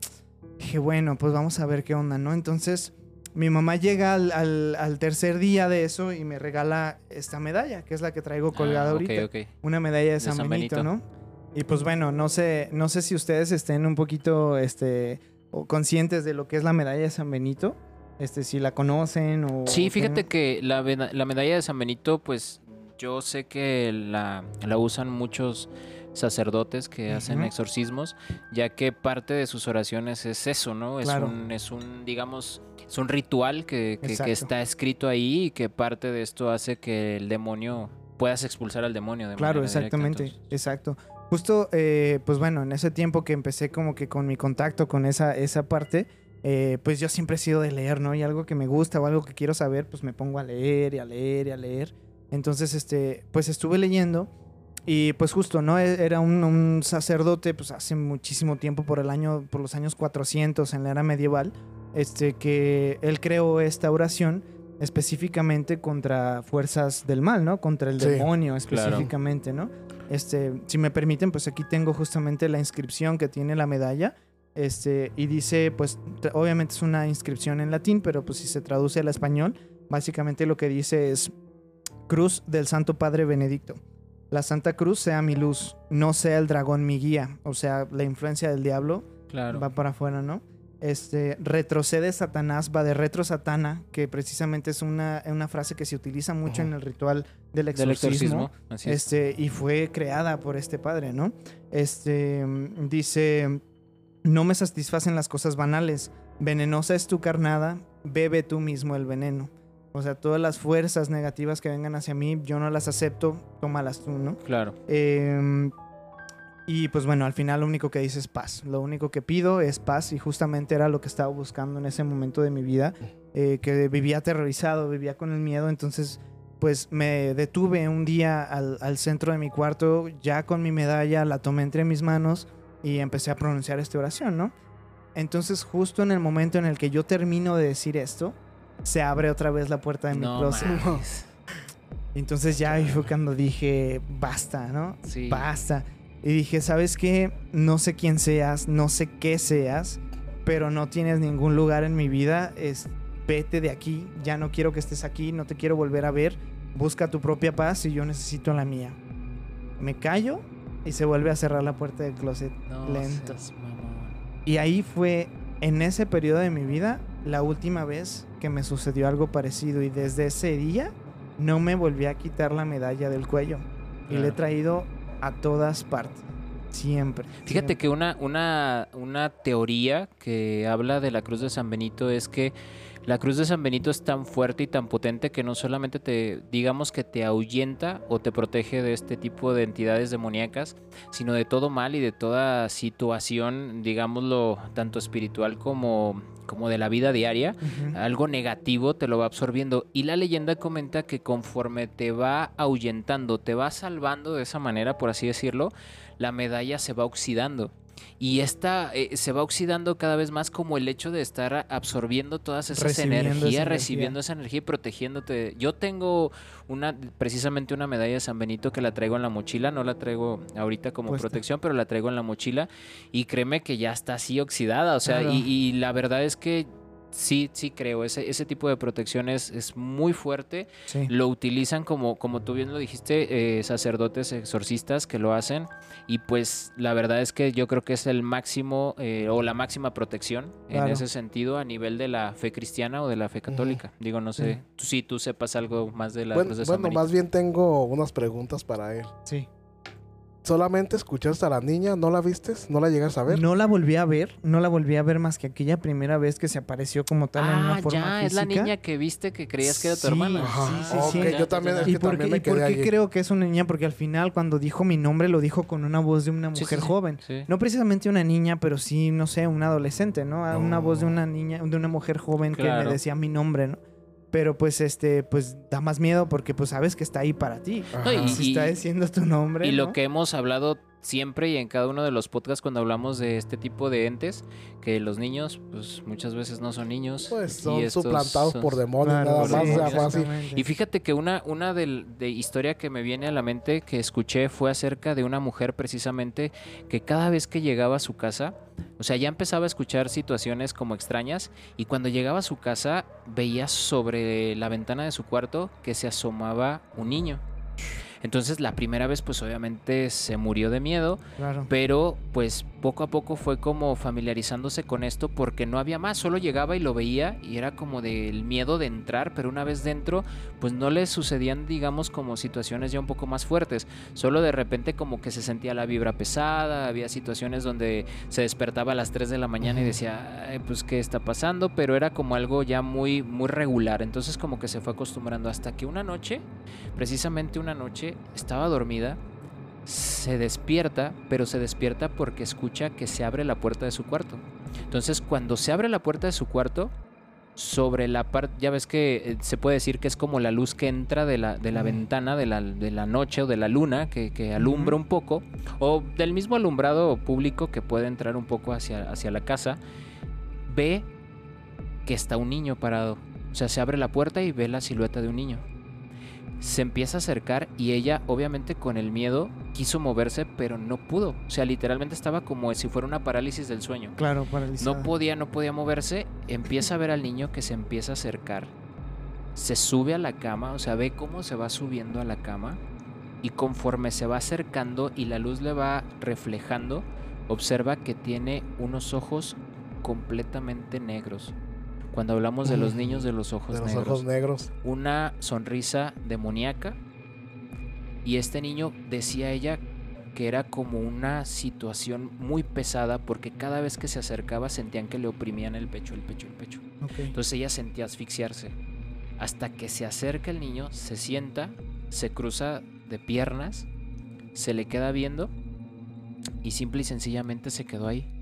Dije, bueno, pues vamos a ver qué onda, ¿no? Entonces, mi mamá llega al, al- al tercer día de eso y me regala esta medalla, que es la que traigo colgada Ah, ok, ahorita. Una medalla de, San, San Benito, Benito. ¿no? Y pues bueno, no sé, no sé si ustedes estén un poquito este, conscientes de lo que es la medalla de San Benito. Este, si la conocen o... Sí, fíjate que la, la medalla de San Benito, pues yo sé que la, la usan muchos sacerdotes que hacen exorcismos, ya que parte de sus oraciones es eso, ¿no? Es, un, es un, digamos, es un ritual que, que- que Exacto. está escrito ahí y que parte de esto hace que el demonio puedas expulsar al demonio. De Claro, directa, exactamente, exacto. Justo, eh, pues bueno, en ese tiempo que empecé como que con mi contacto con esa, esa parte, eh, pues yo siempre he sido de leer, ¿no? Y algo que me gusta o algo que quiero saber, pues me pongo a leer y a leer y a leer. Entonces, este, pues estuve leyendo y pues justo, ¿no? E- Era un, un sacerdote, pues hace muchísimo tiempo, por el año, por los años 400 en la era medieval, este, que él creó esta oración específicamente contra fuerzas del mal, ¿no? Contra el Sí, demonio claro. específicamente, ¿no? Este, si me permiten, pues aquí tengo justamente la inscripción que tiene la medalla. Este, y dice, pues, obviamente es una inscripción en latín, pero pues si se traduce al español, básicamente lo que dice es Cruz del Santo Padre Benedicto. La Santa Cruz sea mi luz, no sea el dragón mi guía. O sea, la influencia del diablo Claro. va para afuera, ¿no? Este, retrocede Satanás, va de retro Satana, que precisamente es una, una frase que se utiliza mucho en el ritual del Del exorcismo. Así es. Este, y fue creada por este padre, ¿no? Este, dice, no me satisfacen las cosas banales, venenosa es tu carnada, bebe tú mismo el veneno. O sea, todas las fuerzas negativas que vengan hacia mí, yo no las acepto, tómalas tú, ¿no? Claro. Eh, Y pues bueno, al final lo único que dice es paz. Lo único que pido es paz y justamente era lo que estaba buscando en ese momento de mi vida, eh, que vivía aterrorizado, vivía con el miedo, entonces pues me detuve un día al, al centro de mi cuarto, ya con mi medalla, la tomé entre mis manos y empecé a pronunciar esta oración, ¿no? Entonces justo en el momento en el que yo termino de decir esto, se abre otra vez la puerta de mi No closet. mames. <laughs> Entonces ya fue cuando dije, basta, ¿no? Sí. Basta. Y dije, ¿sabes qué? No sé quién seas, no sé qué seas, pero no tienes ningún lugar en mi vida. Es, vete de aquí, ya no quiero que estés aquí, no te quiero volver a ver. Busca tu propia paz y yo necesito la mía. Me callo y se vuelve a cerrar la puerta del closet No lento. seas. Y ahí fue, en ese periodo de mi vida, la última vez que me sucedió algo parecido. Y desde ese día no me volví a quitar la medalla del cuello. Y le he Claro. traído a todas partes. Siempre. Fíjate siempre. que una, una, una teoría que habla de la cruz de San Benito es que la cruz de San Benito es tan fuerte y tan potente que no solamente te, digamos que te ahuyenta o te protege de este tipo de entidades demoníacas, sino de todo mal y de toda situación, digámoslo, tanto espiritual como, como de la vida diaria. Algo negativo te lo va absorbiendo. Y la leyenda comenta que conforme te va ahuyentando, te va salvando de esa manera, por así decirlo, la medalla se va oxidando. Y esta eh, se va oxidando cada vez más como el hecho de estar absorbiendo todas esas Recibiendo esa energías, energía. recibiendo esa energía y protegiéndote. Yo tengo una, precisamente una medalla de San Benito que la traigo en la mochila, no la traigo ahorita como Puesta. protección, pero la traigo en la mochila y créeme que ya está así oxidada. O sea, Claro. y, y la verdad es que sí, sí creo, ese, ese tipo de protección es, es muy fuerte. Sí. Lo utilizan como, como tú bien lo dijiste, eh, sacerdotes exorcistas que lo hacen. Y pues la verdad es que yo creo que es el máximo eh, o la máxima protección en Claro. ese sentido a nivel de la fe cristiana o de la fe católica. Digo, no sé, Sí. tú, si tú sepas algo más de la Bueno, bueno, más bien tengo unas preguntas para él. Sí. ¿Solamente escuchaste a la niña? ¿No la vistes? ¿No la llegas a ver? No la volví a ver, no la volví a ver más que aquella primera vez que se apareció como tal en una Ah, forma ya, es la niña que viste que creías que era tu Sí, hermana. Ajá. sí, sí, Ok, sí. yo también, es ¿Y que por, también qué, me y por qué allí. creo que es una niña? Porque al final cuando dijo mi nombre lo dijo con una voz de una mujer sí, sí. joven. Sí. No precisamente una niña, pero sí, no sé, una adolescente, ¿no? A Una voz de una niña, de una mujer joven que me decía mi nombre, ¿no? Pero pues este, pues da más miedo porque pues sabes que está ahí para ti. No, y- está diciendo tu nombre. Y ¿no? lo que hemos hablado siempre y en cada uno de los podcasts cuando hablamos de este tipo de entes, que los niños, pues muchas veces no son niños. Pues y son estos suplantados son- por demonios, Claro, nada sí, más, fácil. Y fíjate que una, una del- de, historia que me viene a la mente que escuché fue acerca de una mujer precisamente que cada vez que llegaba a su casa, o sea, ya empezaba a escuchar situaciones como extrañas y cuando llegaba a su casa veía sobre la ventana de su cuarto que se asomaba un niño. Entonces la primera vez pues obviamente se murió de miedo, Claro. pero pues poco a poco fue como familiarizándose con esto porque no había más, solo llegaba y lo veía y era como del miedo de entrar, pero una vez dentro pues no le sucedían digamos como situaciones ya un poco más fuertes, solo de repente como que se sentía la vibra pesada, había situaciones donde se despertaba a las 3 de la mañana y decía, "Ay, pues qué está pasando, pero era como algo ya muy muy regular, entonces como que se fue acostumbrando hasta que una noche, precisamente una noche estaba dormida se despierta, pero se despierta porque escucha que se abre la puerta de su cuarto. Entonces, cuando se abre la puerta de su cuarto, sobre la parte, ya ves que eh, se puede decir que es como la luz que entra de la, de la ventana de la, de la noche o de la luna, que, que alumbra un poco, o del mismo alumbrado público que puede entrar un poco hacia, hacia la casa, ve que está un niño parado. O sea, se abre la puerta y ve la silueta de un niño se empieza a acercar y ella, obviamente con el miedo, quiso moverse, pero no pudo. O sea, literalmente estaba como si fuera una parálisis del sueño. Claro, paralizada. No podía, no podía moverse. Empieza a ver al niño que se empieza a acercar. Se sube a la cama, o sea, ve cómo se va subiendo a la cama. Y conforme se va acercando y la luz le va reflejando, observa que tiene unos ojos completamente negros. Cuando hablamos de los niños de los ojos de los negros ojos negros. una sonrisa demoníaca y este niño decía ella que era como una situación muy pesada porque cada vez que se acercaba sentían que le oprimían el pecho, el pecho, el pecho. Entonces ella sentía asfixiarse. Hasta que se acerca el niño, se sienta, se cruza de piernas, se le queda viendo y simple y sencillamente se quedó ahí.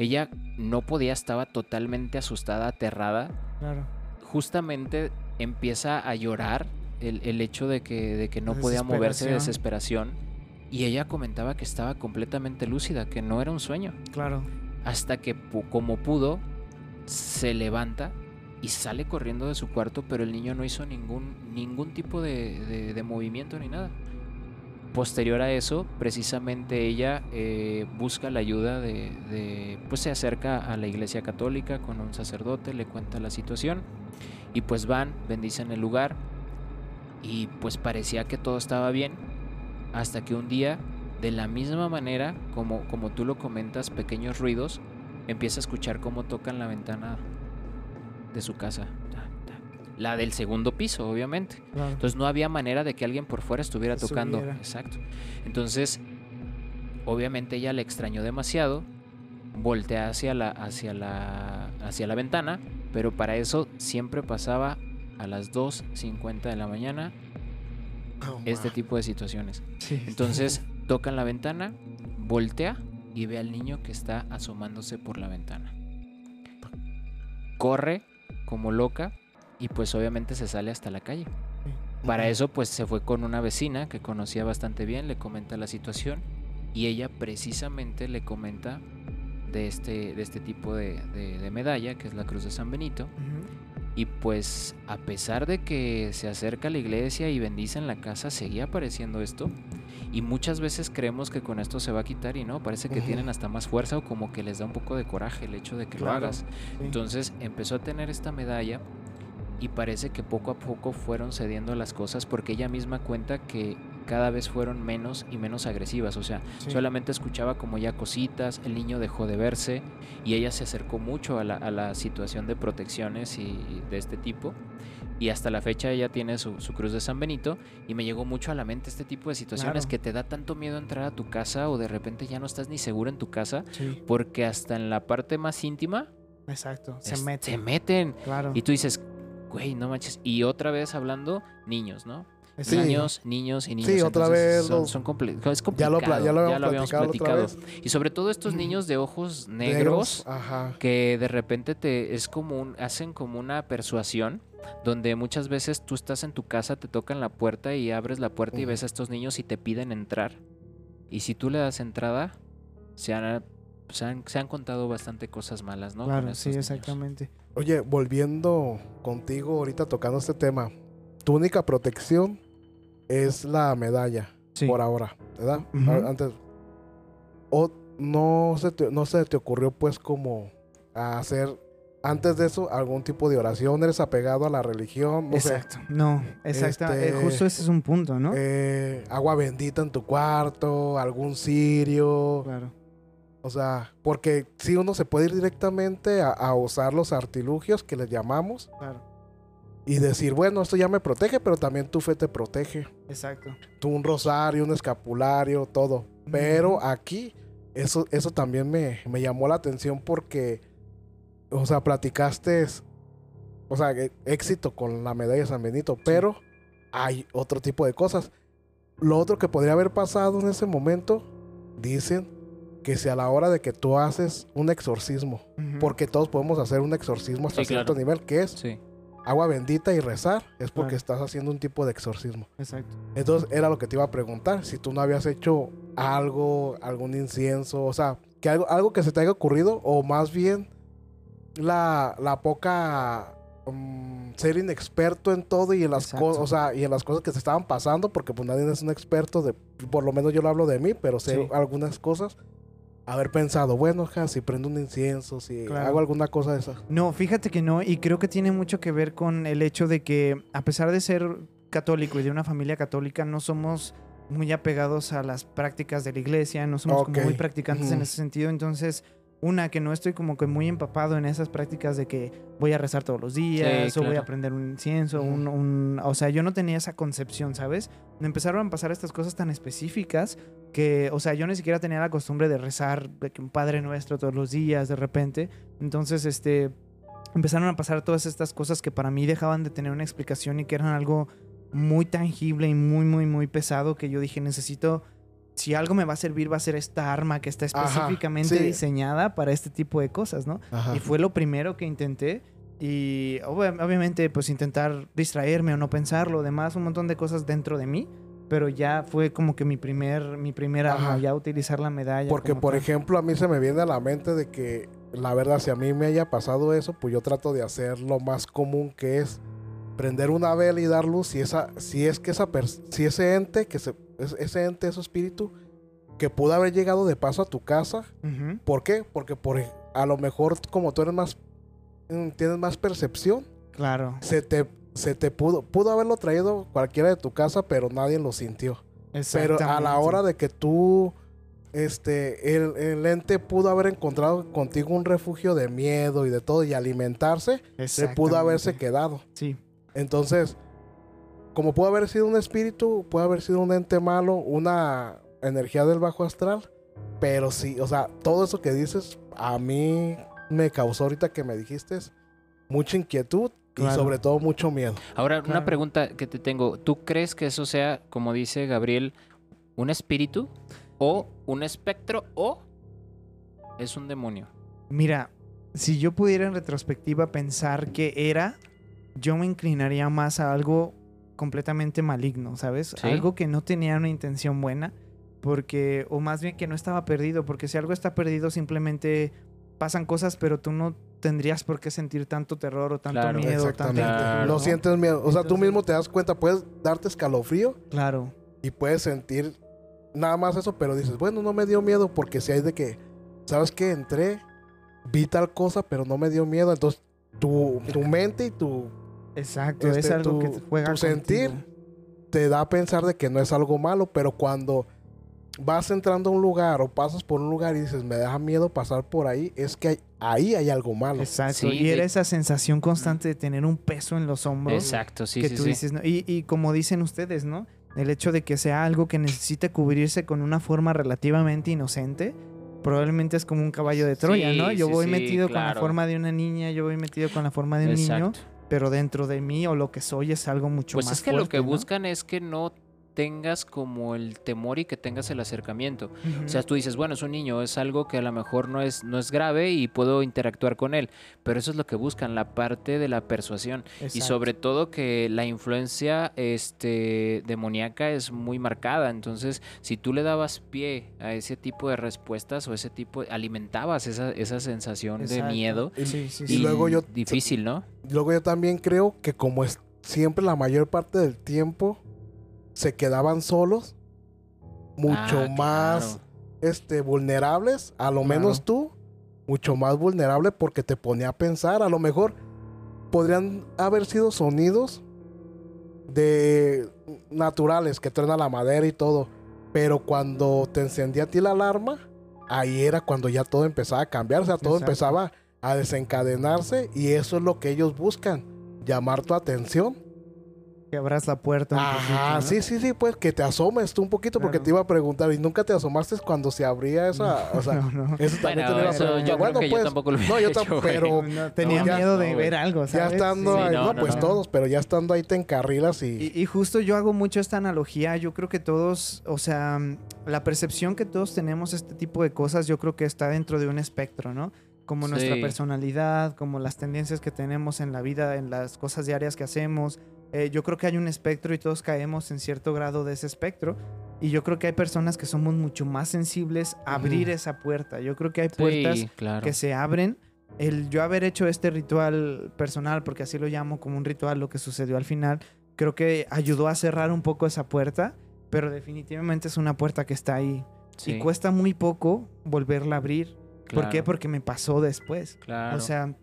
Ella no podía, estaba totalmente asustada, aterrada. Claro. Justamente empieza a llorar el, el hecho de que, de que no podía moverse de desesperación. Y ella comentaba que estaba completamente lúcida, que no era un sueño. Claro. Hasta que como pudo, se levanta y sale corriendo de su cuarto, pero el niño no hizo ningún, ningún tipo de, de- de movimiento ni nada. Posterior a eso, precisamente ella eh, busca la ayuda de, pues se acerca a la iglesia católica con un sacerdote, le cuenta la situación y pues van, bendicen el lugar y pues parecía que todo estaba bien hasta que un día, de la misma manera como, como tú lo comentas, pequeños ruidos, empieza a escuchar cómo tocan la ventana de su casa. La del segundo piso, obviamente. claro. Entonces no había manera de que alguien por fuera estuviera Que tocando. subiera. Exacto. Entonces, obviamente ella le extrañó demasiado, voltea hacia la, hacia la, hacia la ventana, pero para eso siempre pasaba a las 2.50 de la mañana Oh, este tipo de situaciones. Sí. Entonces <laughs> toca en la ventana, voltea y ve al niño que está asomándose por la ventana. Corre como loca y pues obviamente se sale hasta la calle. Para eso pues se fue con una vecina que conocía bastante bien, le comenta la situación y ella precisamente le comenta de este, de este tipo de, de- de medalla, que es la Cruz de San Benito. Y pues a pesar de que se acerca a la iglesia y bendice en la casa, seguía apareciendo esto. Y muchas veces creemos que con esto se va a quitar y no, parece que tienen hasta más fuerza o como que les da un poco de coraje el hecho de que lo hagas. sí. Entonces empezó a tener esta medalla y parece que poco a poco fueron cediendo las cosas porque ella misma cuenta que cada vez fueron menos y menos agresivas. O sea, Sí. solamente escuchaba como ya cositas, el niño dejó de verse y ella se acercó mucho a la, a la situación de protecciones y, y de este tipo. Y hasta la fecha ella tiene su, su cruz de San Benito y me llegó mucho a la mente este tipo de situaciones Claro. que te da tanto miedo entrar a tu casa o de repente ya no estás ni seguro en tu casa Sí, porque hasta en la parte más íntima exacto. Se es- mete. se meten. Claro. Y tú dices, güey, no manches. Y otra vez hablando, niños, ¿no? Sí. Niños, niños y niños. Sí, otra Entonces, vez Son, son es Ya lo, pla- complicado. ya lo habíamos platicado. Y sobre todo estos niños de ojos negros, Ajá. que de repente te es como un, hacen como una persuasión donde muchas veces tú estás en tu casa, te tocan la puerta y abres la puerta y ves a estos niños y te piden entrar. Y si tú le das entrada, se han, se han, se han contado bastante cosas malas, ¿no? Claro, sí, niños. exactamente. Oye, volviendo contigo ahorita tocando este tema, tu única protección es la medalla Sí. por ahora, ¿verdad? Antes, o no se te, no se te ocurrió pues como hacer antes de eso algún tipo de oración, eres apegado a la religión, no sé, Exacto. No, exacto. Este- eh, justo ese es un punto, ¿no? eh, agua bendita en tu cuarto, algún cirio, claro. O sea, porque si uno se puede ir directamente a, a usar los artilugios que les llamamos Claro. y decir, bueno, esto ya me protege, pero también tu fe te protege. Exacto. Tú un rosario, un escapulario, todo. Pero aquí, eso, eso también me, me llamó la atención porque, o sea, platicaste, o sea, e- éxito con la medalla de San Benito, pero hay otro tipo de cosas. Lo otro que podría haber pasado en ese momento, dicen que si a la hora de que tú haces un exorcismo, porque todos podemos hacer un exorcismo hasta Sí, claro. cierto nivel, que es Sí. agua bendita y rezar, es porque Claro. estás haciendo un tipo de exorcismo. Exacto. Entonces era lo que te iba a preguntar, si tú no habías hecho algo, algún incienso, o sea, que algo, algo que se te haya ocurrido, o más bien la, la poca mm, ser inexperto en todo y en las cosas, o sea, y en las cosas que se estaban pasando, porque pues nadie es un experto de, por lo menos yo lo hablo de mí, pero sé Sí. algunas cosas. Haber pensado, bueno, ja, si prendo un incienso, si Claro. hago alguna cosa de esa. No, fíjate que no, y creo que tiene mucho que ver con el hecho de que, a pesar de ser católico y de una familia católica, no somos muy apegados a las prácticas de la iglesia, no somos como muy practicantes en ese sentido. Entonces, una, que no estoy como que muy empapado en esas prácticas de que voy a rezar todos los días Sí, o voy a claro. prender un incienso, un, un- o sea, yo no tenía esa concepción, ¿sabes? Me empezaron a pasar estas cosas tan específicas que, o sea, yo ni siquiera tenía la costumbre de rezar de que un Padre Nuestro todos los días, de repente. Entonces, este, empezaron a pasar todas estas cosas que para mí dejaban de tener una explicación y que eran algo muy tangible y muy, muy, muy pesado que yo dije, necesito si algo me va a servir va a ser esta arma que está Ajá, específicamente sí. diseñada para este tipo de cosas, ¿no? Ajá. Y fue lo primero que intenté. Y ob- obviamente, pues intentar distraerme o no pensarlo, demás, un montón de cosas dentro de mí. Pero ya fue como que mi primer, mi primer arma, Ajá. ya utilizar la medalla. Porque, por tal. ejemplo, a mí se me viene a la mente de que, la verdad, si a mí me haya pasado eso, pues yo trato de hacer lo más común que es prender una vela y dar luz. Si, esa, si es que esa si ese ente, que se, es- ese ente, ese espíritu, que pudo haber llegado de paso a tu casa. ¿por qué? Porque por, a lo mejor como tú eres más, mm, tienes más percepción, Claro. se te, se te pudo, pudo haberlo traído cualquiera de tu casa, pero nadie lo sintió. Pero a la hora de que tú, este, el, el ente pudo haber encontrado contigo un refugio de miedo y de todo y alimentarse, se pudo haberse quedado. Sí. Entonces, como pudo haber sido un espíritu, puede haber sido un ente malo, una energía del bajo astral, pero sí, o sea, todo eso que dices a mí me causó ahorita que me dijiste mucha inquietud Claro. y sobre todo mucho miedo. Ahora, Claro. una pregunta que te tengo. ¿Tú crees que eso sea, como dice Gabriel, un espíritu o un espectro o es un demonio? Mira, si yo pudiera en retrospectiva pensar que era, yo me inclinaría más a algo completamente maligno, ¿sabes? Sí. Algo que no tenía una intención buena, porque, o más bien que no estaba perdido, porque si algo está perdido simplemente pasan cosas, pero tú no tendrías por qué sentir tanto terror o tanto Claro. miedo, tanto Exactamente. Claro. No sientes miedo. O sea, tú mismo te das cuenta, puedes darte escalofrío Claro, y puedes sentir nada más eso, pero dices, bueno, no me dio miedo porque si hay de que, ¿sabes qué? Entré, vi tal cosa, pero no me dio miedo. Entonces, tu, tu mente y tu exacto, Este, es algo tu- que te juega tu sentir te da a pensar de que no es algo malo, pero cuando vas entrando a un lugar o pasas por un lugar y dices, me da miedo pasar por ahí, es que hay- ahí hay algo malo. Exacto, Sí, y de- era esa sensación constante de tener un peso en los hombros. Exacto, sí, que sí, tú sí. dices, ¿no? y, y como dicen ustedes, ¿no? El hecho de que sea algo que necesite cubrirse con una forma relativamente inocente, probablemente es como un caballo de Troya, Sí, ¿no? Yo sí, voy sí, metido con la forma de una niña, yo voy metido con la forma de un niño, Exacto. Pero dentro de mí o lo que soy es algo mucho Pues más es que lo que ¿no? buscan es que no tengas como el temor y que tengas el acercamiento. O sea, tú dices, bueno, es un niño, es algo que a lo mejor no es, no es grave y puedo interactuar con él. Pero eso es lo que buscan, la parte de la persuasión. Y sobre todo que la influencia este, demoníaca es muy marcada. Entonces, si tú le dabas pie a ese tipo de respuestas o ese tipo, alimentabas esa, esa sensación de miedo. Y- Sí, sí, y luego yo- Difícil, ¿no? Luego yo también creo que como es siempre la mayor parte del tiempo se quedaban solos, mucho Ah, más claro. este vulnerables, a lo Claro. menos tú, mucho más vulnerable porque te ponía a pensar, a lo mejor podrían haber sido sonidos de naturales que truena la madera y todo, pero cuando te encendía a ti la alarma, ahí era cuando ya todo empezaba a cambiar, o sea, todo Exacto. empezaba a desencadenarse y eso es lo que ellos buscan, llamar tu atención. Que abras la puerta. un Ajá, poquito, ¿no? sí, sí, sí, pues que te asomes tú un poquito porque te iba a preguntar y nunca te asomaste cuando se abría esa, o sea, <laughs> no, no. eso también Bueno, te eso yo creo pues, tampoco lo no, yo tampoco, pero <laughs> No, tenía ya- miedo de no, ver algo, ya ¿sabes? estando Sí, ahí, no, no, no, pues no. todos, pero ya estando ahí te encarrilas y, Y, y justo yo hago mucho esta analogía. Yo creo que todos, o sea, la percepción que todos tenemos este tipo de cosas, yo creo que está dentro de un espectro, ¿no? Como nuestra personalidad, como las tendencias que tenemos en la vida, en las cosas diarias que hacemos. Eh, yo creo que hay un espectro y todos caemos en cierto grado de ese espectro. Y yo creo que hay personas que somos mucho más sensibles a abrir esa puerta. Yo creo que hay puertas Sí, claro. que se abren. El yo haber hecho este ritual personal, porque así lo llamo como un ritual, lo que sucedió al final, creo que ayudó a cerrar un poco esa puerta, pero definitivamente es una puerta que está ahí. Sí, Y cuesta muy poco volverla a abrir. ¿Por qué? Porque me pasó después. Claro. O sea,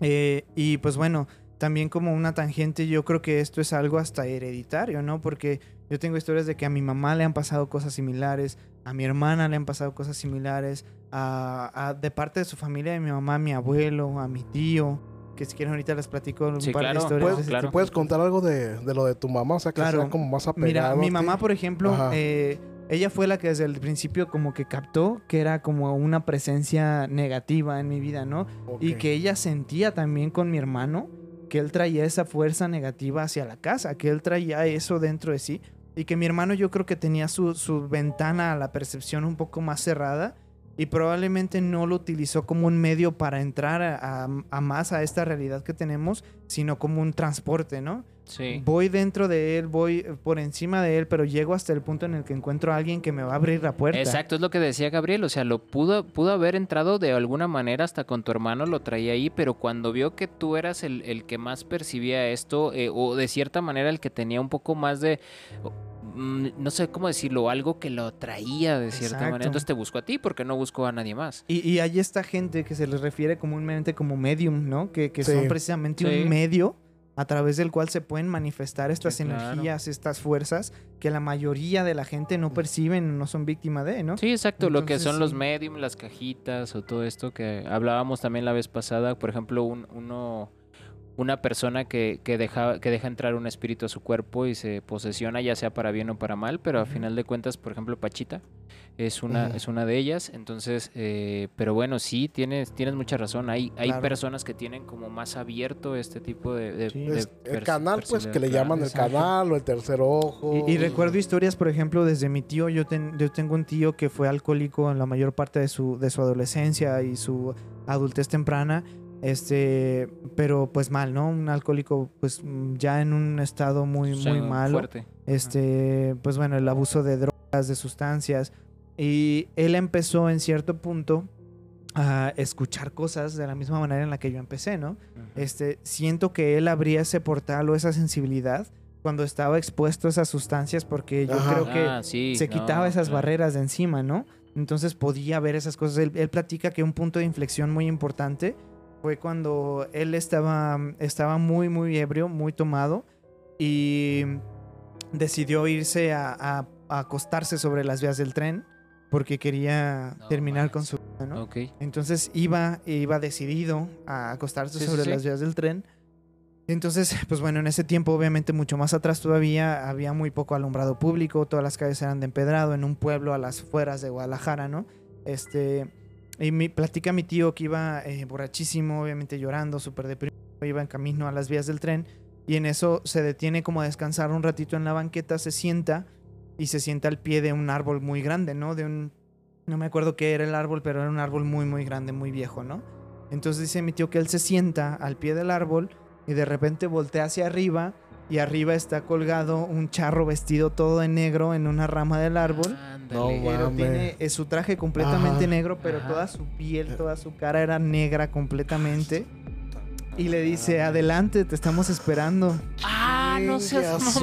eh, y pues bueno, también como una tangente, yo creo que esto es algo hasta hereditario, ¿no? Porque yo tengo historias de que a mi mamá le han pasado cosas similares, a mi hermana le han pasado cosas similares, a, a- de parte de su familia, de mi mamá, a mi abuelo, a mi tío, que si quieren ahorita les platico un Sí, par claro. de historias. de ¿Puedes, ese claro. tipo. puedes contar algo de, de lo de tu mamá, o sea, que Claro. sea como más apegado. Mira, a mi mamá, por ejemplo, eh, ella fue la que desde el principio como que captó que era como una presencia negativa en mi vida, ¿no? Y que ella sentía también con mi hermano que él traía esa fuerza negativa hacia la casa, que él traía eso dentro de sí. y que mi hermano yo creo que tenía su, su ventana a la percepción un poco más cerrada y probablemente no lo utilizó como un medio para entrar a, a- a más a esta realidad que tenemos, sino como un transporte, ¿no? Sí. Voy dentro de él, voy por encima de él, pero llego hasta el punto en el que encuentro a alguien que me va a abrir la puerta. Exacto, es lo que decía Gabriel, o sea, lo pudo, pudo haber entrado de alguna manera hasta con tu hermano, lo traía ahí, pero cuando vio que tú eras el, el que más percibía esto, eh, o de cierta manera el que tenía un poco más de, mm, no sé cómo decirlo, algo que lo traía de cierta Exacto. manera, entonces te buscó a ti porque no buscó a nadie más. Y, y hay esta gente que se les refiere comúnmente como medium, ¿no? Que, que Sí. son precisamente Sí. un medio a través del cual se pueden manifestar estas Sí, claro. energías, estas fuerzas que la mayoría de la gente no perciben, no son víctima de, ¿no? Sí, exacto, lo que son los medium, las cajitas o todo esto que hablábamos también la vez pasada, por ejemplo, un, uno, una persona que, que, deja, que deja entrar un espíritu a su cuerpo y se posesiona, ya sea para bien o para mal, pero a final de cuentas, por ejemplo, Pachita es una, es una de ellas, entonces, eh, pero bueno, sí, tienes, tienes mucha razón, hay, hay Claro. personas que tienen como más abierto este tipo de... de- Sí. de el canal, pues, que le llaman el canal o el tercer ojo. Y, y recuerdo historias, por ejemplo, desde mi tío. Yo, ten- yo tengo un tío que fue alcohólico en la mayor parte de su, de su adolescencia y su adultez temprana. Este, pero pues mal, ¿no? Un alcohólico, pues mm, ya en un estado muy, o sea, muy malo. fuerte. Este, pues bueno, el abuso de drogas, de sustancias. Y él empezó en cierto punto a escuchar cosas de la misma manera en la que yo empecé, ¿no? Este, siento que él abría ese portal o esa sensibilidad cuando estaba expuesto a esas sustancias porque yo Ajá. creo que Ah, sí, se no, quitaba esas claro. barreras de encima, ¿no? Entonces podía ver esas cosas. Él, él platica que un punto de inflexión muy importante fue cuando él estaba, estaba muy, muy ebrio, muy tomado y decidió irse a, a- a acostarse sobre las vías del tren porque quería No terminar con su vida, ¿no? Ok. Entonces iba, iba decidido a acostarse Sí, sobre sí. las vías del tren. Entonces, <laughs> pues bueno, en ese tiempo, obviamente mucho más atrás todavía, había muy poco alumbrado público, todas las calles eran de empedrado, en un pueblo a las fueras de Guadalajara, ¿no? Este, y mi, platica mi tío que iba eh, borrachísimo, obviamente llorando, súper deprimido, iba en camino a las vías del tren, y en eso se detiene como a descansar un ratito en la banqueta, se sienta, y se sienta al pie de un árbol muy grande, ¿no? De un, no me acuerdo qué era el árbol, pero era un árbol muy, muy grande, muy viejo, ¿no? Entonces dice mi tío que él se sienta al pie del árbol y de repente voltea hacia arriba y arriba está colgado un charro vestido todo de negro en una rama del árbol. Ándale. No, tiene eh, su traje completamente Ajá. negro, pero Ajá. toda su piel, toda su cara era negra completamente. Y le dice, adelante, te estamos esperando. Ah, no seas.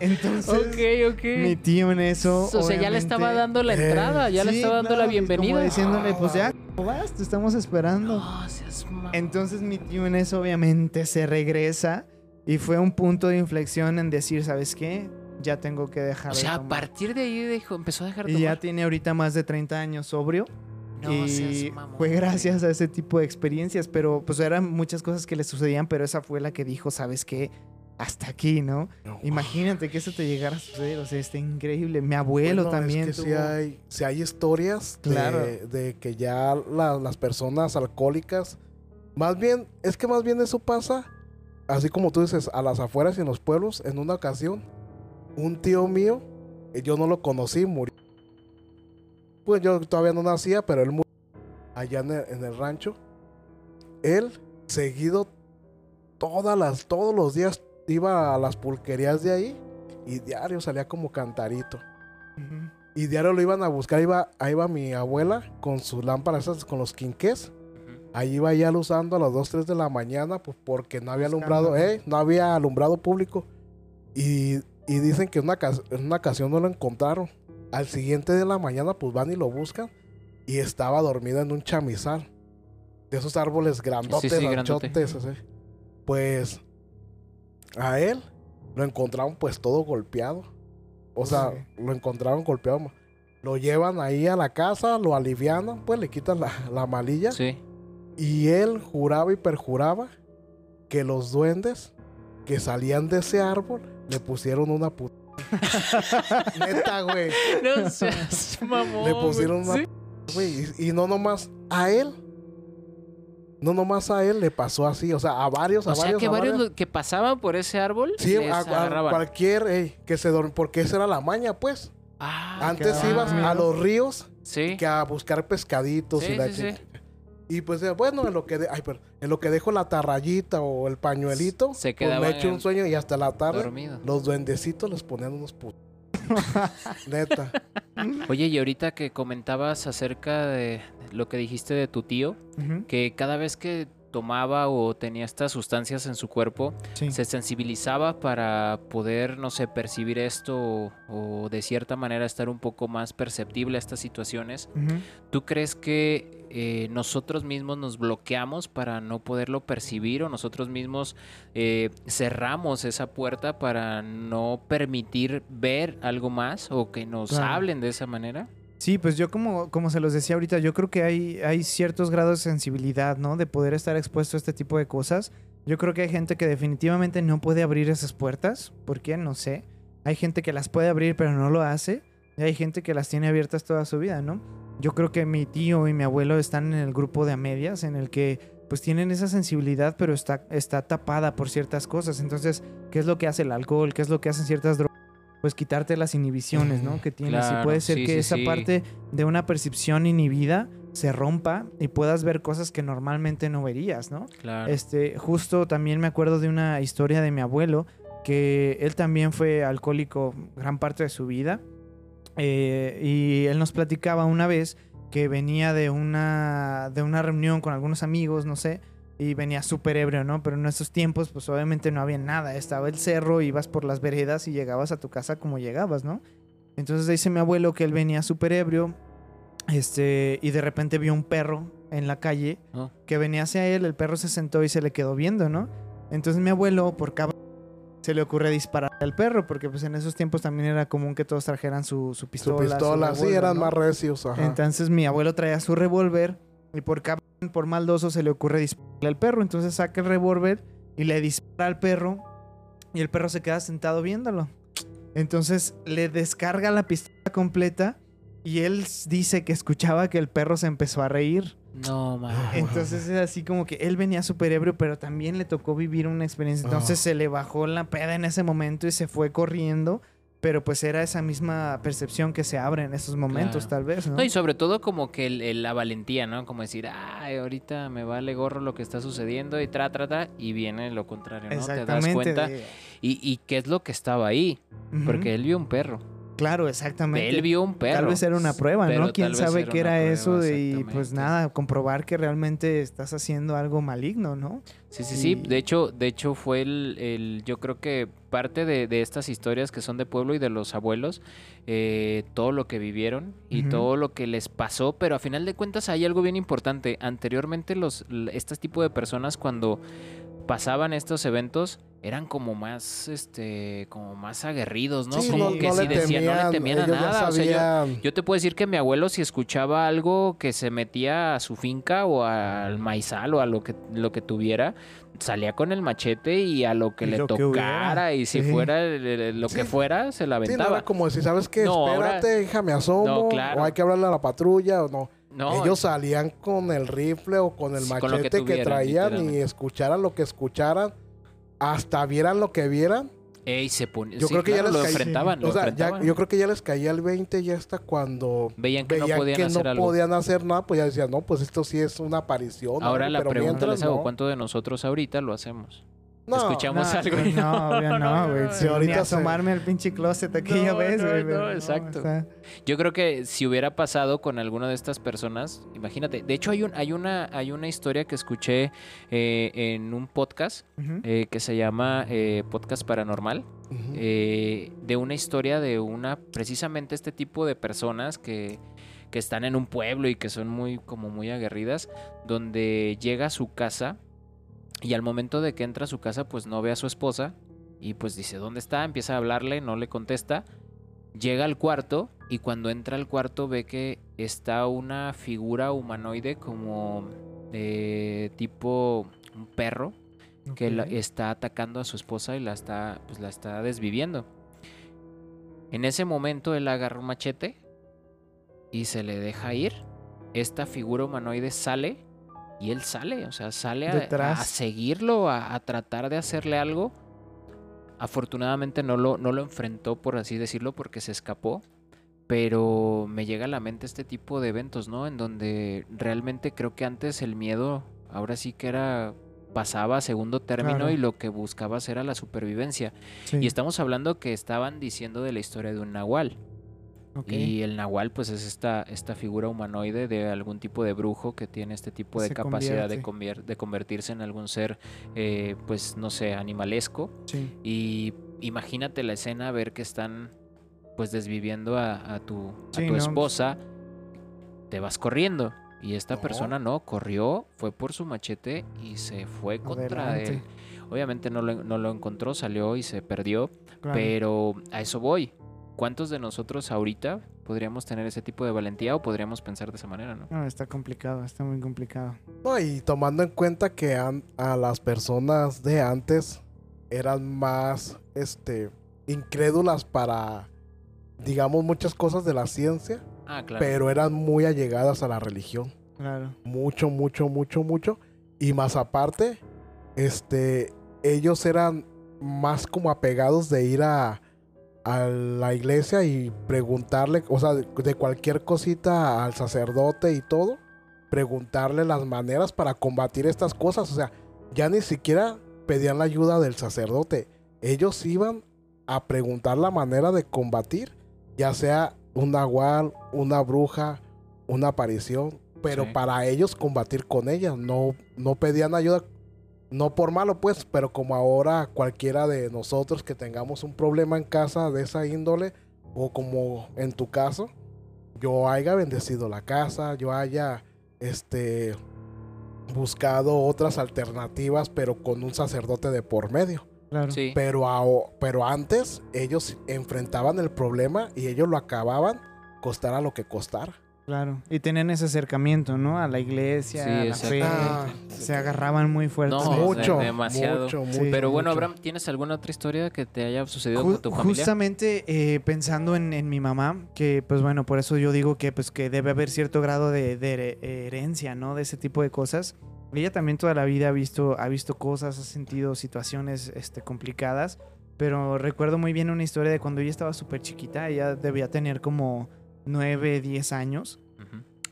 Entonces, mi tío en eso. o sea, ya le estaba dando la entrada, ya le estaba dando la y Como bienvenida. diciéndole, pues ya, ¿cómo vas? Te estamos esperando. No, seas. Entonces mi tío en eso obviamente se regresa y fue un punto de inflexión en decir, ¿sabes qué? Ya tengo que dejar O de sea, a tomar". partir de ahí dijo, empezó a dejar de Y ya tiene ahorita más de 30 años sobrio. No y seas mamón, fue gracias a ese tipo de experiencias, pero pues eran muchas cosas que le sucedían, pero esa fue la que dijo, ¿sabes qué? Hasta aquí, ¿no? Imagínate que eso te llegara a suceder, o sea, está increíble. Mi abuelo Bueno, también Es que tuvo- hay, sí hay historias Claro. de, que ya la- las personas alcohólicas, más bien, es que más bien eso pasa, así como tú dices, a las afueras y en los pueblos. En una ocasión, un tío mío, eh, yo no lo conocí, murió. Pues yo todavía no nacía, pero él murió allá en el, en el rancho. Él, seguido, todas las, todos los días iba a las pulquerías de ahí y diario salía como cantarito. Y diario lo iban a buscar, iba, ahí iba mi abuela con sus lámparas esas, con los quinqués. Ahí iba ya usando a las 2, 3 de la mañana, pues porque no había alumbrado, eh, no había alumbrado público. Y, y dicen que en una, en una ocasión no lo encontraron. Al siguiente de la mañana, pues van y lo buscan. Y estaba dormido en un chamizal. De esos árboles grandotes, sí, grandote. así. Pues a él lo encontraron pues todo golpeado. O sea, Sí. lo encontraron golpeado. Lo llevan ahí a la casa, lo alivianan, pues le quitan la, la malilla. Sí. Y él juraba y perjuraba que los duendes que salían de ese árbol le pusieron una puta. <laughs> Neta, güey. No seas mamón. Le pusieron una puta, güey. Y, y no nomás a él, No nomás a él le pasó así, o sea, a varios, a O sea varios, que a varios que pasaban por ese árbol Sí, les a, a cualquier, ey, que se dormía, porque esa era la maña, pues. Ah, Antes ibas a los ríos sí. que a buscar pescaditos Sí, y la sí. Y pues eh, bueno, en lo que de- ay, pero en lo que dejo la tarrayita o el pañuelito, Se pues, me echo un sueño y hasta la tarde dormido. los duendecitos les ponían unos putos. <laughs> Neta. Oye, y ahorita que comentabas acerca de lo que dijiste de tu tío, que cada vez que tomaba o tenía estas sustancias en su cuerpo, Sí. se sensibilizaba para poder, no sé, percibir esto o, o de cierta manera estar un poco más perceptible a estas situaciones. ¿Tú crees que eh, nosotros mismos nos bloqueamos para no poderlo percibir o nosotros mismos eh, cerramos esa puerta para no permitir ver algo más o que nos Claro. hablen de esa manera? Sí, pues yo como, como se los decía ahorita, yo creo que hay, hay ciertos grados de sensibilidad, ¿no? De poder estar expuesto a este tipo de cosas. Yo creo que hay gente que definitivamente no puede abrir esas puertas. ¿Por qué? No sé. Hay gente que las puede abrir pero no lo hace. Y hay gente que las tiene abiertas toda su vida, ¿no? Yo creo que mi tío y mi abuelo están en el grupo de a medias, en el que pues tienen esa sensibilidad, pero está, está tapada por ciertas cosas. Entonces, ¿qué es lo que hace el alcohol? ¿Qué es lo que hacen ciertas drogas? Pues quitarte las inhibiciones, ¿no? Que tienes. Claro, y puede ser sí, que sí, esa sí. parte de una percepción inhibida se rompa y puedas ver cosas que normalmente no verías, ¿no? Claro. Este, justo también me acuerdo de una historia de mi abuelo, que él también fue alcohólico gran parte de su vida. eh, y él nos platicaba una vez que venía de una, de una reunión con algunos amigos, no sé, y venía súper ebrio, ¿no? Pero en esos tiempos, pues obviamente no había nada. Estaba el cerro, ibas por las veredas y llegabas a tu casa como llegabas, ¿no? Entonces dice mi abuelo que él venía súper ebrio, este, y de repente vio un perro en la calle Oh. que venía hacia él, el perro se sentó y se le quedó viendo, ¿no? Entonces mi abuelo, por cabrón, se le ocurre disparar al perro, porque pues en esos tiempos también era común que todos trajeran su, su Su pistola. pistola, sí, eran ¿no? más recios. Ajá. Entonces mi abuelo traía su revólver y por cabrón, por maldoso se le ocurre dispararle al perro. Entonces saca el revólver y le dispara al perro y el perro se queda sentado viéndolo. Entonces le descarga la pistola completa y él dice que escuchaba que el perro se empezó a reír. No, man. Entonces es así como que él venía súper ebrio, pero también le tocó vivir una experiencia. Entonces Ah. se le bajó la peda en ese momento y se fue corriendo. Pero pues era esa misma percepción que se abre en esos momentos, Claro. tal vez, ¿no? No, y sobre todo como que el- el- la valentía, ¿no? Como decir, ay, ahorita me vale gorro lo que está sucediendo y tra, tra, tra, y viene lo contrario, ¿no? Te das cuenta. de- Y, y qué es lo que estaba ahí, porque él vio un perro. Claro, exactamente. Él vio un perro. Tal vez era una prueba, pero ¿no? ¿Quién sabe qué era prueba, eso? Y pues nada, comprobar que realmente estás haciendo algo maligno, ¿no? Sí, sí, sí. De hecho, de hecho fue el, el- yo creo que parte de, de estas historias que son de pueblo y de los abuelos, eh, todo lo que vivieron y todo lo que les pasó, pero a final de cuentas hay algo bien importante. Anteriormente los, este tipo de personas cuando pasaban estos eventos eran como más, este, como más aguerridos, ¿no? Sí, como no, que no sí decían, no le temían a nada. O sea, yo- yo te puedo decir que mi abuelo si escuchaba algo que se metía a su finca o al maizal o a lo que, lo que tuviera, salía con el machete y a lo que Y le lo que tocara y si Sí. fuera el- el- lo que fuera, se la Sí, no aventaba. era como decir, ¿sabes qué? No, ahora- Espérate, hija, me asomo. No, claro. O hay que hablarle a la patrulla o no. No, Ellos salían con el rifle o con el Sí, con lo que machete que, traían y escucharan lo que escucharan. Hasta vieran lo que vieran. ey, se pon- Yo sí, creo que ya les lo enfrentaban, lo O sea, ya- enfrentaban. yo creo que ya les caía el 20 ya hasta cuando Veían que veían no podían que hacer no algo. podían hacer nada, pues ya decían, no, pues esto sí es una aparición. Ahora algo", la pero pregunta mientras les hago. ¿cuánto de nosotros ahorita lo hacemos? No, Escuchamos no, algo y no, obvio <laughs> no, güey. no, Sí, no, ahorita ni asomarme al pinche closet aquella No, vez, güey. no, exacto. Yo creo que si hubiera pasado con alguna de estas personas, imagínate. De hecho, hay, un, hay, una, hay una historia que escuché eh, en un podcast eh, que se llama eh, Podcast Paranormal. Eh, de una historia de una, precisamente este tipo de personas que, que están en un pueblo y que son muy, como muy aguerridas, donde llega a su casa y al momento de que entra a su casa, pues no ve a su esposa y pues dice, ¿dónde está? Empieza a hablarle, no le contesta. Llega al cuarto y cuando entra al cuarto ve que está una figura humanoide como eh, tipo un perro que la- está atacando a su esposa y la está, pues, la está desviviendo. En ese momento él agarra un machete y se le deja ir. Esta figura humanoide sale y él sale, o sea, sale a, a seguirlo, a, a tratar de hacerle algo. Afortunadamente no lo, no lo enfrentó, por así decirlo, porque se escapó. Pero me llega a la mente este tipo de eventos, ¿no? En donde realmente creo que antes el miedo, ahora sí que era pasaba a segundo término Claro. y lo que buscabas era la supervivencia. Sí. Y estamos hablando que estaban diciendo de la historia de un nahual. Ok. Y el nahual, pues es esta, esta figura humanoide de algún tipo de brujo que tiene este tipo de Se capacidad de, convierte. de convertirse en algún ser, eh, pues no sé, animalesco. Sí. Y imagínate la escena, ver que están pues desviviendo a, a tu, a Sí, tu no, esposa, te vas corriendo. Y esta No. persona no, corrió, fue por su machete y se fue contra Adelante. él. Obviamente no lo, no lo encontró, salió y se perdió. Claro. Pero a eso voy. ¿Cuántos de nosotros ahorita podríamos tener ese tipo de valentía o podríamos pensar de esa manera, no? No, está complicado, está muy complicado. No, y tomando en cuenta que a las personas de antes eran más este incrédulas para digamos muchas cosas de la ciencia, Ah, claro. pero eran muy allegadas a la religión. Claro. mucho, mucho, mucho, mucho. Y más aparte, este, ellos eran más como apegados de ir a, a la iglesia y preguntarle, o sea, de, cualquier cosita al sacerdote y todo, preguntarle las maneras para combatir estas cosas. O sea, ya ni siquiera pedían la ayuda del sacerdote. Ellos iban a preguntar la manera de combatir, ya sea un nahual, una bruja, una aparición, pero Sí. para ellos combatir con ellas, no, no pedían ayuda, no por malo pues, pero como ahora cualquiera de nosotros que tengamos un problema en casa de esa índole, o como en tu caso, yo haya bendecido la casa, yo haya este buscado otras alternativas, pero con un sacerdote de por medio. Claro. Sí. Pero, pero antes ellos enfrentaban el problema y ellos lo acababan, costara lo que costara. Claro. Y tenían ese acercamiento, ¿no? A la iglesia, Sí, a la fe. Ah, Se agarraban muy fuerte. No, mucho, de- demasiado. mucho, mucho, Pero bueno, mucho. Abraham, ¿tienes alguna otra historia que te haya sucedido Ju- con tu familia? Justamente eh, pensando en, en mi mamá, que pues bueno, por eso yo digo que pues que debe haber cierto grado de, de here- herencia, ¿no? De ese tipo de cosas. Ella también toda la vida ha visto, ha visto cosas, ha sentido situaciones este, complicadas, pero recuerdo muy bien una historia de cuando ella estaba súper chiquita, ella debía tener como 9, 10 años.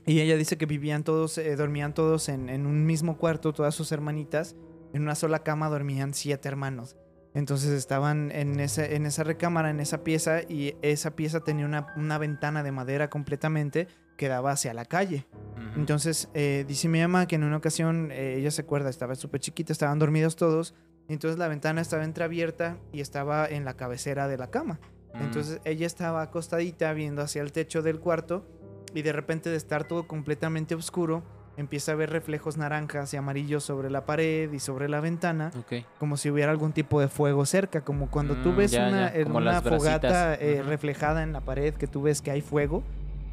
Y ella dice que vivían todos, eh, dormían todos en, en un mismo cuarto, todas sus hermanitas. En una sola cama dormían siete hermanos. Entonces estaban en, ese, en esa recámara, en esa pieza, y esa pieza tenía una, una ventana de madera completamente que daba hacia la calle. Entonces, eh, dice mi mamá que en una ocasión, eh, ella se acuerda, estaba súper chiquita, estaban dormidos todos, y entonces la ventana estaba entreabierta y estaba en la cabecera de la cama. Mm. Entonces ella estaba acostadita viendo hacia el techo del cuarto y de repente de estar todo completamente oscuro empieza a ver reflejos naranjas y amarillos sobre la pared y sobre la ventana como si hubiera algún tipo de fuego cerca, como cuando tú Mm, ves ya, una, ya, fogata eh, reflejada en la pared que tú ves que hay fuego.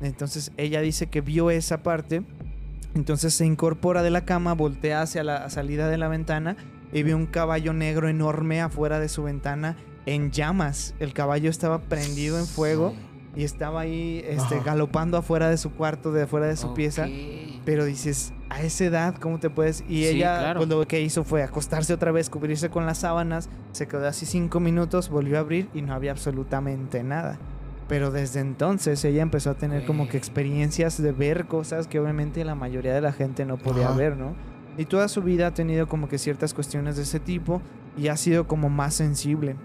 Entonces ella dice que vio esa parte, entonces se incorpora de la cama, voltea hacia la salida de la ventana y ve un caballo negro enorme afuera de su ventana en llamas. El caballo estaba prendido en fuego y estaba ahí este, galopando afuera de su cuarto, de afuera de su pieza. Pero dices, a esa edad, ¿cómo te puedes? Y Sí, ella, claro. pues lo que hizo fue acostarse otra vez, cubrirse con las sábanas, se quedó así cinco minutos, volvió a abrir y no había absolutamente nada. Pero desde entonces ella empezó a tener como que experiencias de ver cosas que obviamente la mayoría de la gente no podía Ajá. ver, ¿no? Y toda su vida ha tenido como que ciertas cuestiones de ese tipo y ha sido como más sensible.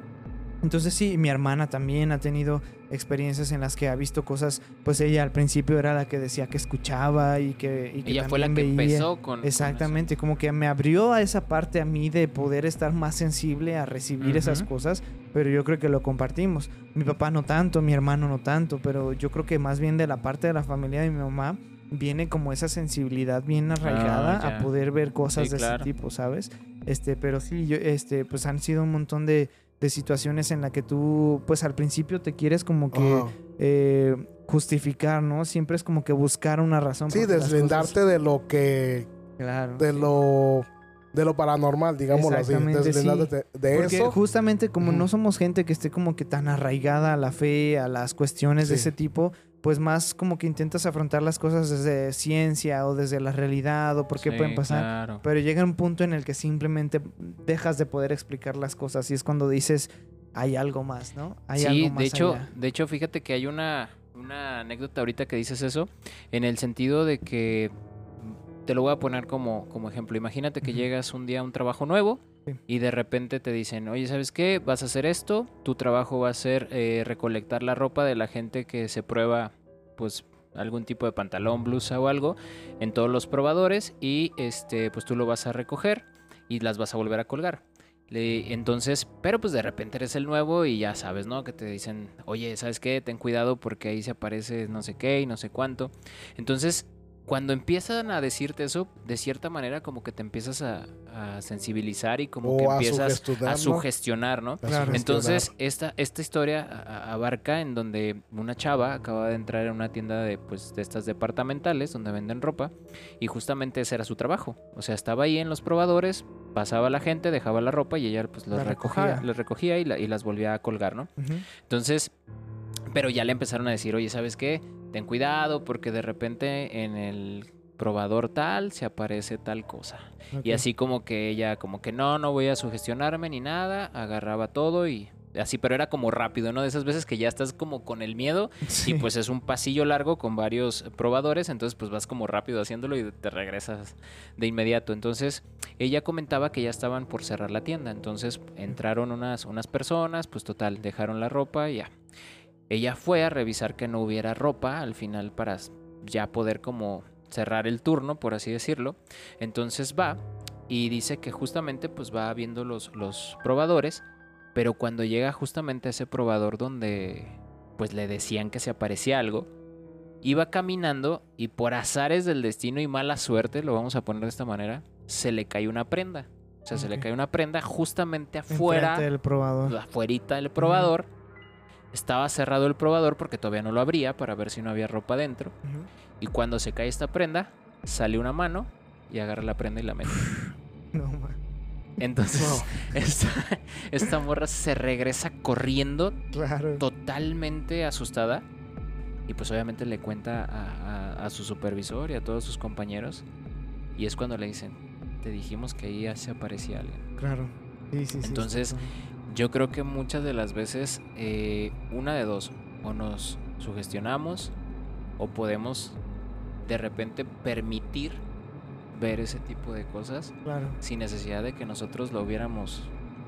Entonces sí, mi hermana también ha tenido experiencias en las que ha visto cosas, pues ella al principio era la que decía que escuchaba y que... y que Ella fue la que veía. empezó con. con. Exactamente, como que me abrió a esa parte a mí de poder estar más sensible a recibir esas Ujú. cosas, pero yo creo que lo compartimos. Mi papá no tanto, mi hermano no tanto, pero yo creo que más bien de la parte de la familia de mi mamá viene como esa sensibilidad bien arraigada Ah, ya. a poder ver cosas Sí, de claro. ese tipo, ¿sabes? Este, pero sí, yo, este, pues han sido un montón de, de situaciones en la que tú, pues al principio te quieres como que eh, justificar, ¿no? Siempre es como que buscar una razón. Sí, deslindarte cosas- de lo que Claro. de lo de lo paranormal, digámoslo así, deslindarte de, de Porque eso. justamente como no somos gente que esté como que tan arraigada a la fe, a las cuestiones de ese tipo, pues más como que intentas afrontar las cosas desde ciencia o desde la realidad o por qué Sí, pueden pasar. claro. Pero llega un punto en el que simplemente dejas de poder explicar las cosas y es cuando dices, hay algo más, ¿no? Hay sí, algo más de hecho, allá". de hecho, fíjate que hay una, una anécdota ahorita que dices eso, en el sentido de que te lo voy a poner como, como ejemplo. Imagínate que llegas un día a un trabajo nuevo Sí. y de repente te dicen, oye, ¿sabes qué? Vas a hacer esto, tu trabajo va a ser eh, recolectar la ropa de la gente que se prueba, pues algún tipo de pantalón, blusa o algo en todos los probadores y este pues tú lo vas a recoger y las vas a volver a colgar. Entonces, pero pues de repente eres el nuevo y ya sabes, ¿no? Que te dicen, oye, ¿sabes qué? Ten cuidado porque ahí se aparece no sé qué y no sé cuánto. Entonces, cuando empiezan a decirte eso, de cierta manera como que te empiezas a, a sensibilizar y como que O empiezas a sugestionar, ¿no? A Claro. sugestionar. Entonces, esta, esta historia abarca en donde una chava acaba de entrar en una tienda de, pues, de estas departamentales donde venden ropa y justamente ese era su trabajo. O sea, estaba ahí en los probadores, pasaba la gente, dejaba la ropa y ella pues La recogía, recogía. recogía y, la- y las volvía a colgar, ¿no? Entonces, pero ya le empezaron a decir, oye, ¿sabes qué? Ten cuidado porque de repente en el probador tal se aparece tal cosa. Y así como que ella, como que no, no voy a sugestionarme ni nada, agarraba todo y así, pero era como rápido, ¿no? De esas veces que ya estás como con el miedo <laughs> Sí. y pues es un pasillo largo con varios probadores, entonces pues vas como rápido haciéndolo y te regresas de inmediato. Entonces ella comentaba que ya estaban por cerrar la tienda, entonces entraron unas, unas personas, pues total, dejaron la ropa y ya. Ella fue a revisar que no hubiera ropa al final para ya poder como cerrar el turno, por así decirlo. Entonces va y dice que justamente pues va viendo los, los probadores, pero cuando llega justamente a ese probador donde pues le decían que se aparecía algo, iba caminando y por azares del destino y mala suerte, lo vamos a poner de esta manera, se le cae una prenda. O sea, se le cae una prenda justamente afuera, Enfrente del probador. afuerita del probador. Estaba cerrado el probador porque todavía no lo abría para ver si no había ropa dentro. Ujú. Y cuando se cae esta prenda, sale una mano y agarra la prenda y la mete. <sighs> No, man. Entonces, <laughs> esta, esta morra se regresa corriendo Claro. totalmente asustada. Y pues obviamente le cuenta a, a- a su supervisor y a todos sus compañeros. Y es cuando le dicen, te dijimos que ahí ya se aparecía alguien. Claro. Sí, sí, sí. Entonces, está Yo creo que muchas de las veces, eh, una de dos, o nos sugestionamos o podemos de repente permitir ver ese tipo de cosas. Claro. sin necesidad de que nosotros lo hubiéramos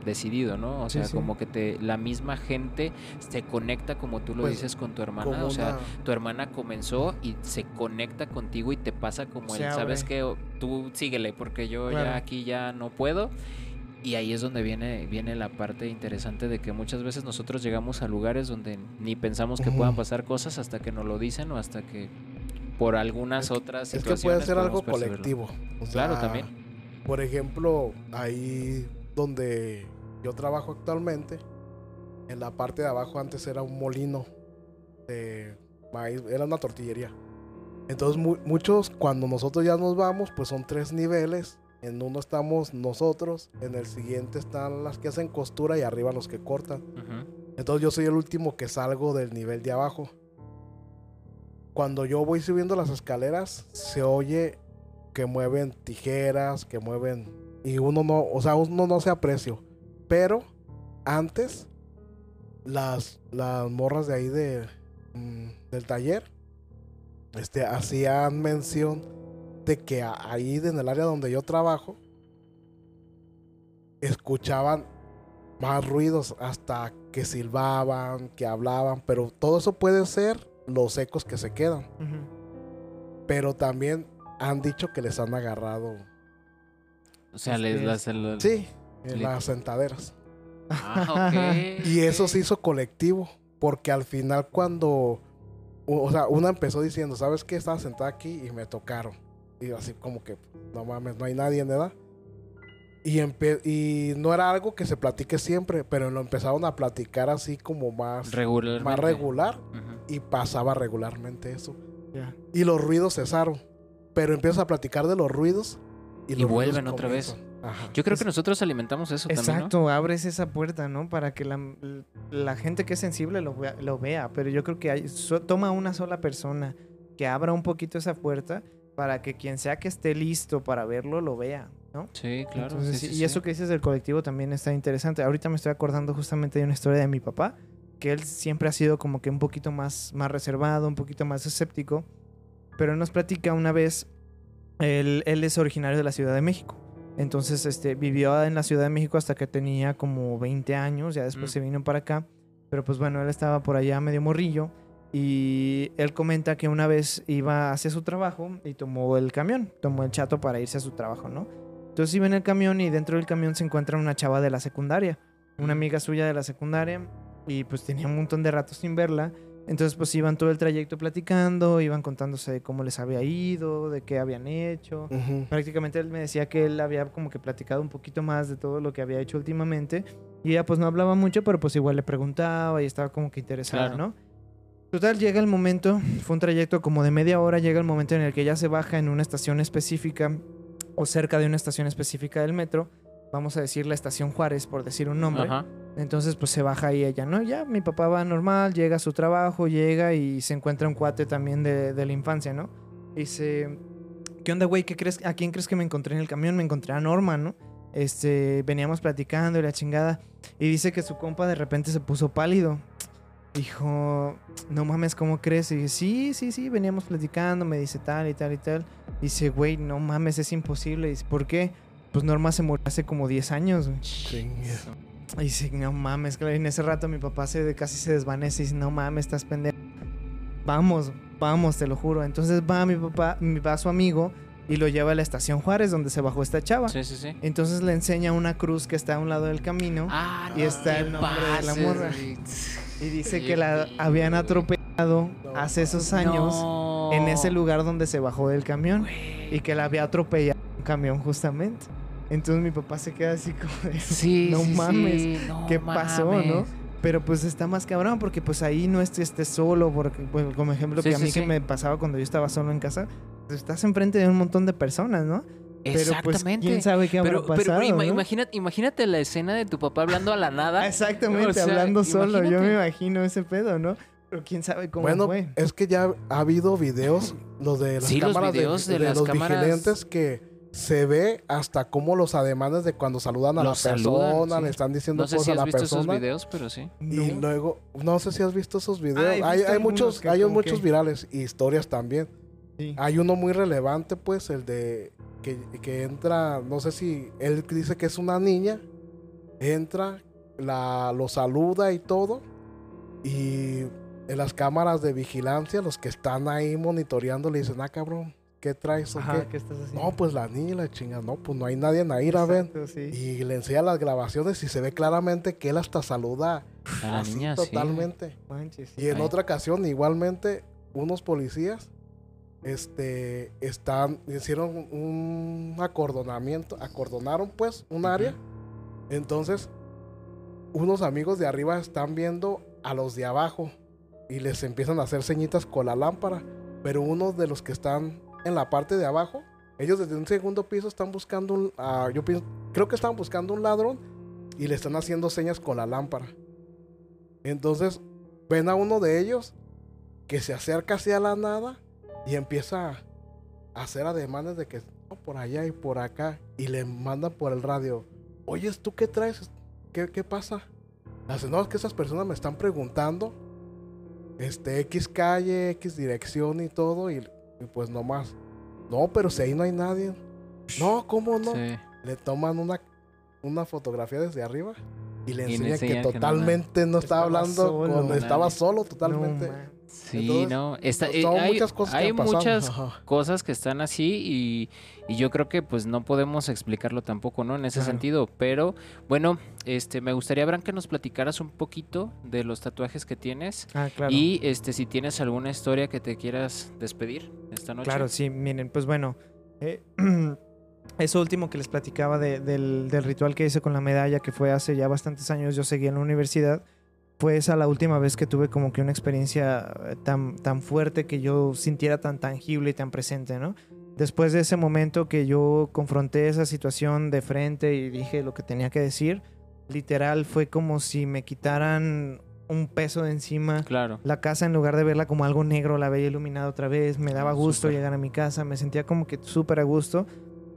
decidido, ¿no? O sea, sí. como que te, la misma gente se conecta, como tú lo Pues, dices, con tu hermana. O sea, una- tu hermana comenzó y se conecta contigo y te pasa como el, ¿sabes qué? Tú síguele porque yo Claro. ya aquí ya no puedo. Y ahí es donde viene, viene la parte interesante de que muchas veces nosotros llegamos a lugares donde ni pensamos que puedan pasar cosas hasta que nos lo dicen o hasta que por algunas Es que- otras Es que situaciones puede ser algo percibirlo. colectivo. O Claro, también. Por ejemplo, ahí donde yo trabajo actualmente, en la parte de abajo antes era un molino de maíz, era una tortillería. Entonces mu- muchos cuando nosotros ya nos vamos, pues son tres niveles. En uno estamos nosotros, en el siguiente están las que hacen costura y arriba los que cortan. Entonces yo soy el último que salgo del nivel de abajo. Cuando yo voy subiendo las escaleras, se oye que mueven tijeras, que mueven... Y uno no, o sea, uno no se aprecia. Pero antes, las, las morras de ahí de, mm, del taller, este, hacían mención de que ahí en el área donde yo trabajo, escuchaban más ruidos hasta que silbaban, que hablaban, pero todo eso puede ser los ecos que se quedan. Pero también han dicho que les han agarrado, O sea, Este les es- las... el- sí, en las sentaderas. Ah, ok. <laughs> Y eso se hizo colectivo, porque al final cuando, o o sea, una empezó diciendo, ¿sabes qué? Estaba sentada aquí y me tocaron. Y así como que, no mames, no hay nadie en edad. Y, empe- y no era algo que se platique siempre, pero lo empezaron a platicar así como más, más regular Ujú. y pasaba regularmente eso. Ya. Y los ruidos cesaron, pero empiezas a platicar de los ruidos y, Y los ruidos vuelven otra vez. comienzan. Ajá. Yo creo Es- que nosotros alimentamos eso también, ¿no? Exacto, abres esa puerta, ¿no? Para que la, la gente que es sensible lo vea, lo vea. Pero yo creo que hay, so- toma una sola persona que abra un poquito esa puerta para que quien sea que esté listo para verlo lo vea, ¿no? Sí, claro. Entonces, sí, sí, y sí. eso que dices del colectivo también está interesante. Ahorita me estoy acordando justamente de una historia de mi papá, que él siempre ha sido como que un poquito más, más reservado, un poquito más escéptico, pero nos platica una vez, él, él es originario de la Ciudad de México. Entonces, este, vivió en la Ciudad de México hasta que tenía como 20 años, ya después Mm. se vino para acá, pero pues bueno, él estaba por allá medio morrillo y él comenta que una vez iba hacia su trabajo y tomó el camión, tomó el chato para irse a su trabajo, ¿no? Entonces iba en el camión y dentro del camión se encuentra una chava de la secundaria, una amiga suya de la secundaria y pues tenía un montón de rato sin verla. Entonces pues iban todo el trayecto platicando, iban contándose de cómo les había ido, de qué habían hecho. Ujú. Prácticamente él me decía que él había como que platicado un poquito más de todo lo que había hecho últimamente y ella pues no hablaba mucho, pero pues igual le preguntaba y estaba como que interesada, Claro. ¿no? Total, llega el momento, fue un trayecto como de media hora, llega el momento en el que ella se baja en una estación específica o cerca de una estación específica del metro, vamos a decir la estación Juárez, por decir un nombre. Ajá. Entonces, pues se baja ahí ella, ¿no? Ya, mi papá va normal, llega a su trabajo, llega y se encuentra un cuate también de, de la infancia, ¿no? Y dice, ¿qué onda, güey? ¿Qué crees? ¿A quién crees que me encontré en el camión? Me encontré a Norma, ¿no? Este, veníamos platicando y la chingada. Y dice que su compa de repente se puso pálido. Dijo, no mames, ¿cómo crees? Y dije, sí, sí, sí, veníamos platicando, me dice tal y tal y tal. Dice, güey, no mames, es imposible. Dice, ¿por qué? Pues Norma se murió hace como 10 años. Y dice, no mames, claro. Y en ese rato mi papá se casi se desvanece y dice, no mames, estás pendejo. Vamos, vamos, te lo juro. Entonces va mi papá, mi va su amigo y lo lleva a la estación Juárez donde se bajó esta chava. Sí, sí, sí. Entonces le enseña una cruz que está a un lado del camino Ah, Y está el nombre de la morra. Y dice sí, que la habían atropellado hace esos años No. en ese lugar donde se bajó del camión y que la había atropellado un camión justamente. Entonces mi papá se queda así como de, Sí, no sí, mames, sí, no ¿qué pasó, mames. no? Pero pues está más cabrón porque pues ahí no estés, estés solo, porque pues, como ejemplo que a mí que me pasaba cuando yo estaba solo en casa, pues estás enfrente de un montón de personas, ¿no? Pero pues Exactamente. quién sabe qué habrá pero, pero, pasado, ima- ¿no? imagínate, imagínate la escena de tu papá hablando a la nada. <laughs> Exactamente, O sea, hablando solo, yo me imagino ese pedo, ¿no? Pero quién sabe cómo Bueno, fue. es que ya ha habido videos, los de las Sí, los cámaras de- videos de de, las los cámaras- vigilentes que se ve hasta cómo los ademanes de cuando saludan a Los la saludan, persona, sí. le están diciendo No sé cosas si a has la visto esos persona. videos, pero sí. Y No. luego, no sé si has visto esos videos. Ah, he hay visto hay algunos muchos, que hay muchos que- virales y historias también. Sí. Hay uno muy relevante, pues, el de que, que entra, no sé si él dice que es una niña, entra, la, lo saluda y todo, y en las cámaras de vigilancia, los que están ahí monitoreando le dicen, ah, cabrón, ¿qué traes o Ajá, qué? ¿qué estás haciendo? No, pues la niña, y la chinga, no, pues no hay nadie ahí, la ven. Sí. Y le enseña las grabaciones y se ve claramente que él hasta saluda A la así niña, sí. totalmente. Manches, sí. Y en Ay. otra ocasión, igualmente, unos policías este, están, hicieron un acordonamiento, acordonaron pues un área. Entonces, unos amigos de arriba están viendo a los de abajo y les empiezan a hacer señitas con la lámpara. Pero uno de los que están en la parte de abajo, ellos desde un segundo piso están buscando un, ah, yo pienso, creo que están buscando un ladrón y le están haciendo señas con la lámpara. Entonces, ven a uno de ellos que se acerca hacia la nada y empieza a hacer ademanes de que "No, por allá y por acá y le manda por el radio, oyes, ¿tú qué traes? ¿Qué, qué pasa? Hace, no, es que esas personas me están preguntando, este, X calle, X dirección y todo, y, y pues nomás, no, pero si ahí no hay nadie. No, ¿cómo no? Sí. Le toman una, una fotografía desde arriba y le Y le enseñan que que no totalmente no, estaba Estaba hablando, solo. con- estaba solo totalmente. Sí, Entonces, no. Está, eh, hay muchas cosas que hay pasado. muchas cosas que están así y, y yo creo que pues no podemos explicarlo tampoco, ¿no? En ese Claro. sentido. Pero bueno, este me gustaría, Abraham, que nos platicaras un poquito de los tatuajes que tienes Ah, claro. y este si tienes alguna historia que te quieras despedir esta noche. Claro, sí, miren, pues bueno, eh, <clears throat> eso último que les platicaba de- del, del ritual que hice con la medalla, que fue hace ya bastantes años, yo seguía en la universidad, fue esa la última vez que tuve como que una experiencia eh, tan, tan fuerte que yo sintiera tan tangible y tan presente, ¿no? Después de ese momento que yo confronté esa situación de frente y dije lo que tenía que decir, literal fue como si me quitaran un peso de encima. Claro. La casa, en lugar de verla como algo negro, la veía iluminada otra vez. Me daba gusto llegar a mi casa. Me sentía como que súper a gusto.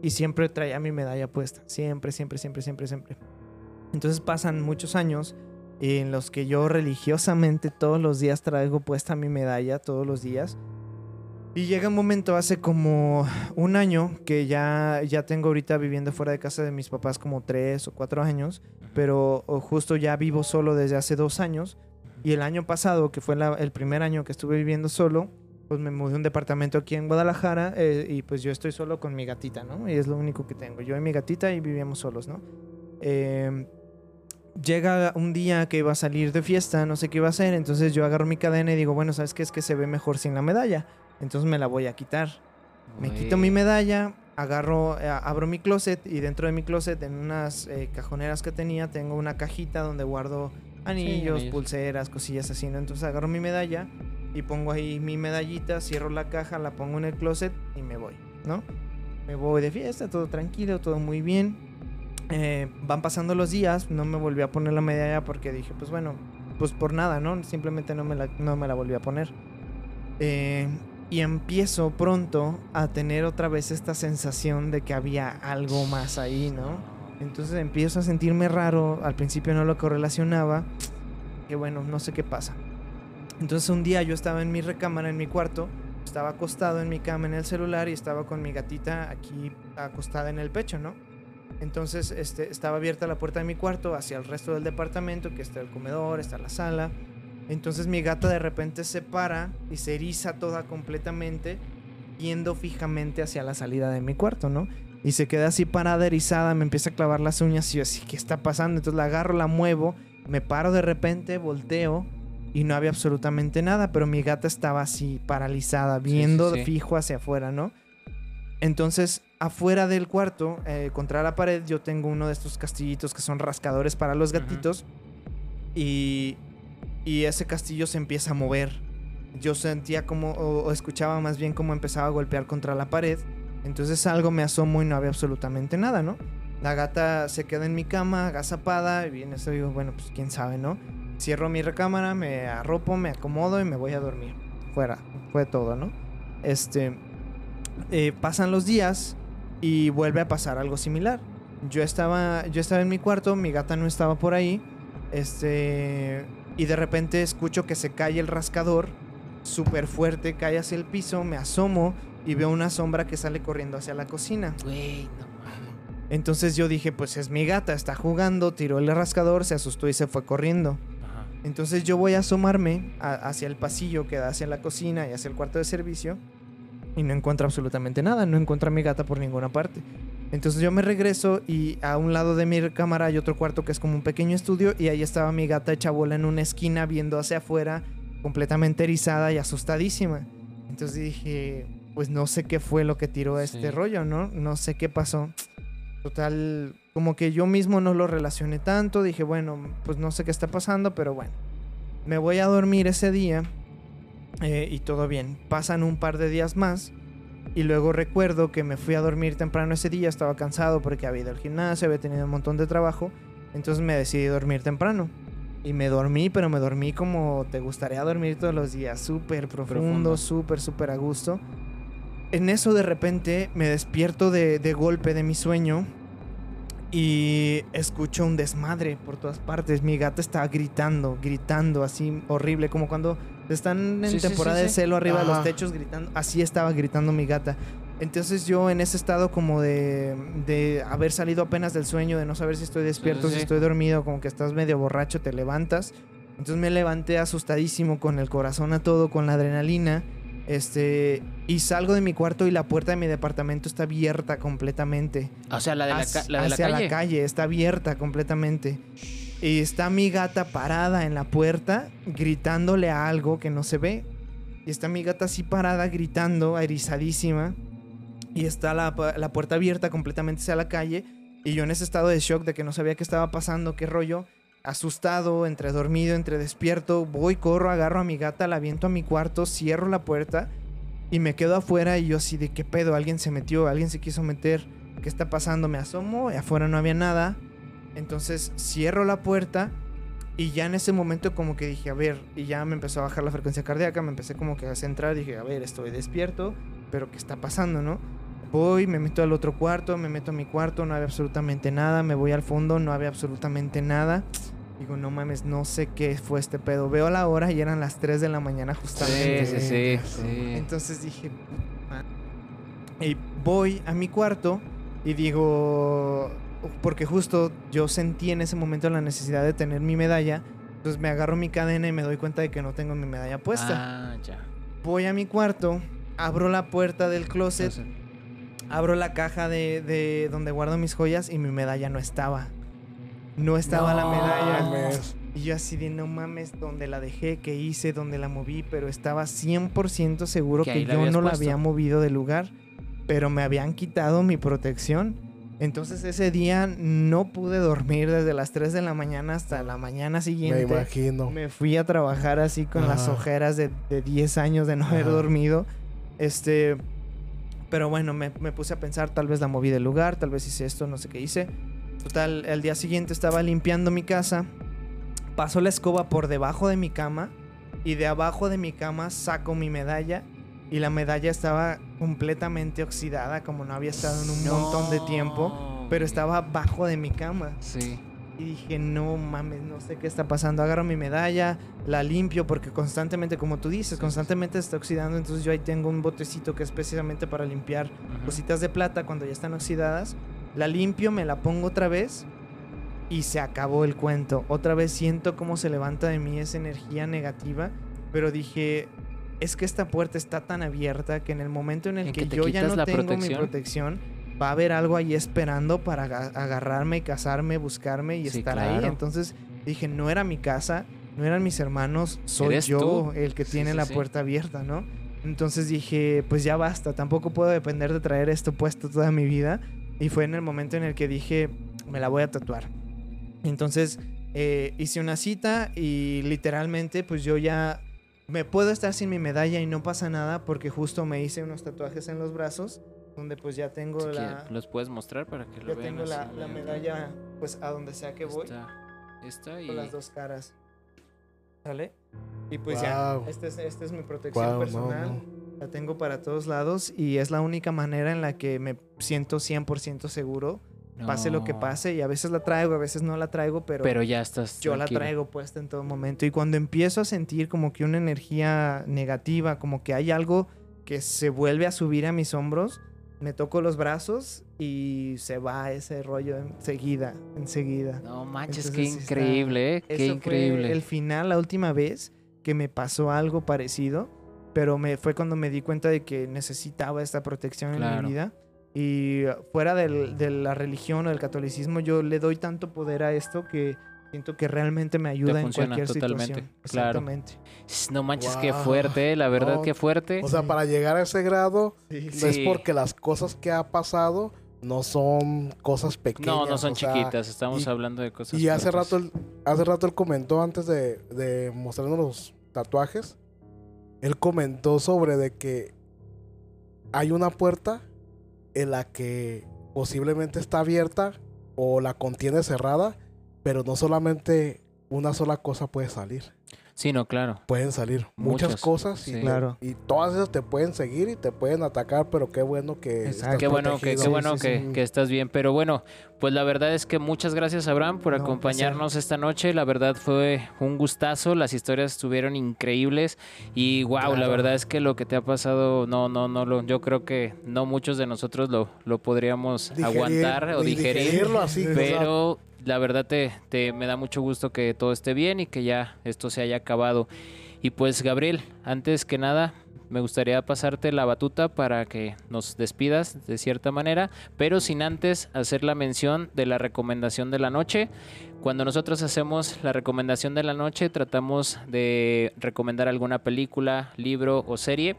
Y siempre traía mi medalla puesta. Siempre, siempre, siempre, siempre, siempre. Entonces pasan muchos años en los que yo religiosamente todos los días traigo puesta mi medalla, todos los días. Y llega un momento hace como un año que ya, ya tengo ahorita viviendo fuera de casa de mis papás como tres o cuatro años, pero justo ya vivo solo desde hace dos años. Y el año pasado, que fue la- el primer año que estuve viviendo solo, pues me mudé a un departamento aquí en Guadalajara eh, y pues yo estoy solo con mi gatita, ¿no? Y es lo único que tengo. Yo y mi gatita y vivíamos solos, ¿no? Eh, llega un día que iba a salir de fiesta, no sé qué iba a hacer, entonces yo agarro mi cadena y digo, bueno, ¿sabes qué? Es que se ve mejor sin la medalla. Entonces me la voy a quitar. Me quito mi medalla, agarro, eh, abro mi closet y dentro de mi closet, en unas eh, cajoneras que tenía, tengo una cajita donde guardo anillos, pulseras, cosillas así, ¿no? Entonces agarro mi medalla y pongo ahí mi medallita, cierro la caja, la pongo en el closet y me voy, ¿no? Me voy de fiesta, todo tranquilo, todo muy bien. Eh, van pasando los días, no me volví a poner la medalla porque dije, pues bueno, pues por nada, ¿no? Simplemente no me la, no me la volví a poner. Eh, y empiezo pronto a tener otra vez esta sensación de que había algo más ahí, ¿no? Entonces empiezo a sentirme raro, al principio no lo correlacionaba, que bueno, no sé qué pasa. Entonces un día yo estaba en mi recámara, en mi cuarto, estaba acostado en mi cama en el celular y estaba con mi gatita aquí acostada en el pecho, ¿no? Entonces este, estaba abierta la puerta de mi cuarto hacia el resto del departamento, que está el comedor, está la sala. Entonces mi gata de repente se para y se eriza toda completamente, yendo fijamente hacia la salida de mi cuarto, ¿no? Y se queda así parada, erizada, me empieza a clavar las uñas y yo así, ¿qué está pasando? Entonces la agarro, la muevo, me paro de repente, volteo y no había absolutamente nada, pero mi gata estaba así paralizada, Sí, sí, viendo sí. fijo hacia afuera, ¿no? Entonces, afuera del cuarto, eh, contra la pared, yo tengo uno de estos castillitos que son rascadores para los gatitos. Y, y ese castillo se empieza a mover. Yo sentía como, o, o escuchaba más bien cómo empezaba a golpear contra la pared. Entonces algo me asomo y no había absolutamente nada, ¿no? La gata se queda en mi cama, agazapada, y en eso digo, bueno, pues quién sabe, ¿no? Cierro mi recámara, me arropo, me acomodo y me voy a dormir. Fuera, fue todo, ¿no? Este, eh, pasan los días y vuelve a pasar algo similar. Yo estaba, yo estaba en mi cuarto, mi gata no estaba por ahí, este, y de repente escucho que se cae el rascador, súper fuerte, cae hacia el piso, me asomo y veo una sombra que sale corriendo hacia la cocina. Güey, no mames. Entonces yo dije, pues es mi gata, está jugando, tiró el rascador, se asustó y se fue corriendo. Ajá. Entonces yo voy a asomarme a- hacia el pasillo que da hacia la cocina y hacia el cuarto de servicio y no encuentro absolutamente nada, no encuentro a mi gata por ninguna parte. Entonces yo me regreso y a un lado de mi cámara hay otro cuarto que es como un pequeño estudio y ahí estaba mi gata hecha bola en una esquina viendo hacia afuera, completamente erizada y asustadísima. Entonces dije, pues no sé qué fue lo que tiró este Sí. rollo, ¿no? No sé qué pasó. Total, como que yo mismo no lo relacioné tanto, dije, bueno, pues no sé qué está pasando, pero bueno. Me voy a dormir ese día eh, y todo bien. Pasan un par de días más y luego recuerdo que me fui a dormir temprano ese día, estaba cansado porque había ido al gimnasio, había tenido un montón de trabajo, entonces me decidí dormir temprano. Y me dormí, pero me dormí como te gustaría dormir todos los días, súper profundo, Profundo. súper, súper a gusto. En eso de repente me despierto de, de golpe de mi sueño y escucho un desmadre por todas partes. Mi gata está gritando, gritando así horrible, como cuando están en Sí, sí, temporada sí, de celo arriba de los techos gritando. Así estaba gritando mi gata. Entonces yo en ese estado como de, de haber salido apenas del sueño, de no saber si estoy despierto, sí, si estoy dormido, como que estás medio borracho, te levantas. Entonces me levanté asustadísimo, con el corazón a todo, con la adrenalina. Este, y salgo de mi cuarto y la puerta de mi departamento está abierta completamente. O sea, la de la, Hacia- ca- la, de la hacia calle. la calle, está abierta completamente. Y está mi gata parada en la puerta, gritándole a algo que no se ve. Y está mi gata así parada, gritando, erizadísima. Y está la, la puerta abierta completamente hacia la calle. Y yo en ese estado de shock de que no sabía qué estaba pasando, qué rollo. Asustado, entre dormido, entre despierto. Voy, corro, agarro a mi gata, la aviento a mi cuarto, cierro la puerta. Y me quedo afuera y yo así de qué pedo, alguien se metió, alguien se quiso meter, ¿qué está pasando? Me asomo y afuera no había nada. Entonces cierro la puerta y ya en ese momento como que dije, a ver, y ya me empezó a bajar la frecuencia cardíaca, me empecé como que a centrar, dije, a ver, estoy despierto, pero ¿qué está pasando, no? Voy, me meto al otro cuarto, me meto a mi cuarto, no había absolutamente nada, me voy al fondo, no había absolutamente nada. Digo, no mames, no sé qué fue este pedo. Veo la hora y eran las 3 de la mañana justamente. Sí, sí, sí, sí. Entonces dije, y voy a mi cuarto y digo, porque justo yo sentí en ese momento la necesidad de tener mi medalla, entonces me agarro mi cadena y me doy cuenta de que no tengo mi medalla puesta. Ah, ya. Voy a mi cuarto, abro la puerta del closet, abro la caja de, de donde guardo mis joyas y mi medalla no estaba. No estaba la medalla. mames. Y yo así de no mames, donde la dejé, qué hice, donde la moví, pero estaba 100% seguro Que que, yo no la había movido del lugar, pero me habían quitado mi protección. Entonces ese día no pude dormir desde las 3 de la mañana hasta la mañana Me siguiente. imagino. Me fui a trabajar así con las ojeras de, de 10 años de no haber dormido. Este. Pero bueno, me, me puse a pensar, tal vez la moví del lugar, tal vez hice esto, no sé qué hice. Total, el día siguiente estaba limpiando mi casa. Paso la escoba por debajo de mi cama. Y de abajo de mi cama saco mi medalla. Y la medalla estaba completamente oxidada, como no había estado en un montón de tiempo. Pero estaba abajo de mi cama. Sí. Y dije, no mames, no sé qué está pasando. Agarro mi medalla, la limpio porque constantemente, como tú dices, constantemente está oxidando. Entonces yo ahí tengo un botecito que es precisamente para limpiar cositas de plata cuando ya están oxidadas. La limpio, me la pongo otra vez y se acabó el cuento. Otra vez siento cómo se levanta de mí esa energía negativa. Pero dije, es que esta puerta está tan abierta que en el momento en el En que, yo ya no tengo mi protección. protección, va a haber algo ahí esperando para aga- agarrarme, cazarme, buscarme y Sí, estar ahí. claro. Entonces dije, no era mi casa, no eran mis hermanos, soy yo tú. el que Sí, tiene sí, la puerta abierta, ¿no? Entonces dije, pues ya basta, tampoco puedo depender de traer esto puesto toda mi vida. Y fue en el momento en el que dije, me la voy a tatuar. Entonces eh, hice una cita y literalmente pues yo ya me puedo estar sin mi medalla y no pasa nada porque justo me hice unos tatuajes en los brazos donde pues ya tengo Si la, ¿Los puedes mostrar para que lo ya vean tengo la, medalla pues a donde sea que voy Esta, esta y con las dos caras. ¿Sale? Y pues ya, esta es, esta es mi protección personal. La tengo para todos lados y es la única manera en la que me siento 100% seguro, pase lo que pase. Y a veces la traigo, a veces no la traigo, pero, Pero ya estás. yo la traigo puesta en todo momento. Y cuando empiezo a sentir como que una energía negativa, como que hay algo que se vuelve a subir a mis hombros, me toco los brazos y se va ese rollo enseguida, enseguida. No manches, Entonces qué sí está- increíble, ¿eh? Qué Eso increíble. Fue el final, la última vez que me pasó algo parecido, pero me fue cuando me di cuenta de que necesitaba esta protección en mi vida. Y fuera del- de la religión o del catolicismo, yo le doy tanto poder a esto que siento que realmente me ayuda en funciona cualquier totalmente, situación. claro. Exactamente. No manches, qué Guau. fuerte, eh, la verdad, No, qué fuerte. O sea, para llegar a ese grado, Sí, no es Sí. porque las cosas que ha pasado no son cosas pequeñas. no, no son o sea, chiquitas, estamos y- hablando de cosas. Y hace rato, él, hace rato él comentó, antes de, de mostrarnos los tatuajes, él comentó sobre de que hay una puerta en la que posiblemente está abierta o la contiene cerrada, pero no solamente una sola cosa puede salir. Sí, no, claro. Pueden salir muchas, Muchas, cosas y, sí. Claro. y todas esas te pueden seguir y te pueden atacar, pero qué bueno que estás Qué bueno, que, qué bueno Sí, sí, que, sí. que estás bien. Pero bueno, pues la verdad es que muchas gracias, Abraham, por No, acompañarnos esta noche. La verdad fue un gustazo. Las historias estuvieron increíbles. Y wow, la verdad es que lo que te ha pasado, no, no, no, lo, yo creo que no muchos de nosotros lo, lo podríamos Digerir- aguantar o di- digerir. digerirlo así, o sea, Pero la verdad te, te me da mucho gusto que todo esté bien y que ya esto se haya acabado. Y pues Gabriel, antes que nada, me gustaría pasarte la batuta para que nos despidas de cierta manera, pero sin antes hacer la mención de la recomendación de la noche. Cuando nosotros hacemos la recomendación de la noche, tratamos de recomendar alguna película, libro o serie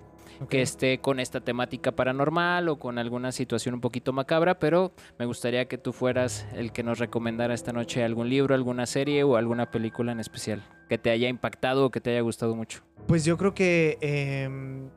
que esté con esta temática paranormal o con alguna situación un poquito macabra, pero me gustaría que tú fueras el que nos recomendara esta noche algún libro, alguna serie o alguna película en especial que te haya impactado o que te haya gustado mucho. Pues yo creo que eh,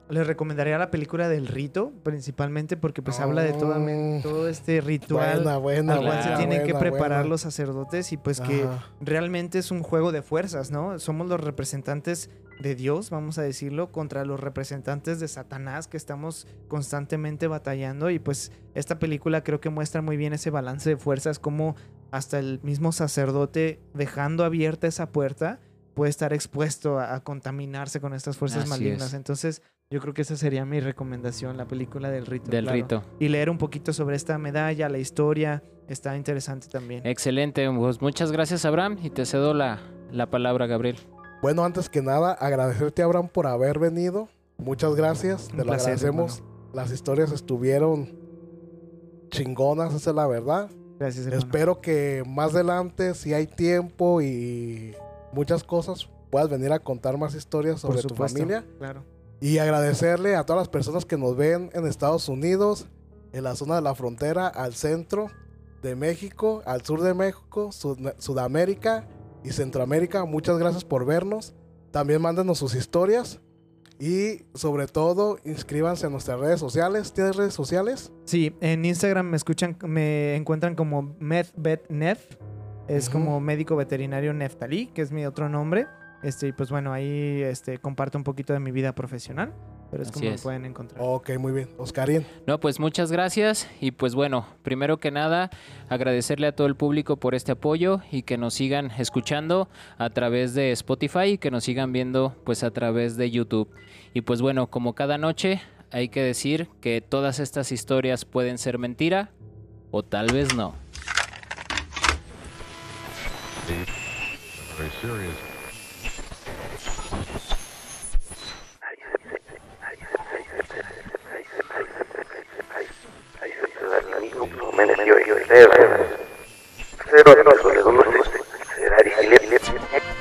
les recomendaría la película del rito, principalmente porque pues habla de todo, todo este ritual Buena, buena, al cual se buena, tienen que preparar los sacerdotes y pues que Ajá. realmente es un juego de fuerzas, ¿no? Somos los representantes de Dios, vamos a decirlo, contra los representantes de Satanás que estamos constantemente batallando y pues esta película creo que muestra muy bien ese balance de fuerzas, como hasta el mismo sacerdote dejando abierta esa puerta puede estar expuesto a, a contaminarse con estas fuerzas Así malignas. es. Entonces yo creo que esa sería mi recomendación, la película del rito. Del claro. rito. Y leer un poquito sobre esta medalla, la historia, está interesante también. Excelente, pues muchas gracias Abraham y te cedo la, la palabra Gabriel. Bueno, antes que nada, agradecerte, Abraham, por haber venido. Muchas gracias. Un Te lo placer, agradecemos. Las historias estuvieron chingonas, esa es la verdad. Gracias, hermano. Espero que más adelante, si hay tiempo y muchas cosas, puedas venir a contar más historias sobre tu familia. Claro. Y agradecerle a todas las personas que nos ven en Estados Unidos, en la zona de la frontera, al centro de México, al sur de México, Sud- Sudamérica y Centroamérica. Muchas gracias por vernos. También mándenos sus historias. Y sobre todo, inscríbanse a nuestras redes sociales. ¿Tienes redes sociales? Sí, en Instagram me escuchan, me encuentran como MedVetNef. Es como médico veterinario Neftalí, que es mi otro nombre. Este, y pues bueno, ahí este, comparto un poquito de mi vida profesional. Pero es Así como es. me pueden encontrar. Ok, muy bien. Oscarín. No, pues muchas gracias y pues bueno, primero que nada agradecerle a todo el público por este apoyo y que nos sigan escuchando a través de Spotify y que nos sigan viendo pues a través de YouTube. Y pues bueno, como cada noche hay que decir que todas estas historias pueden ser mentira o tal vez no very serious. Cero, cero, cero, cero, cero, cero,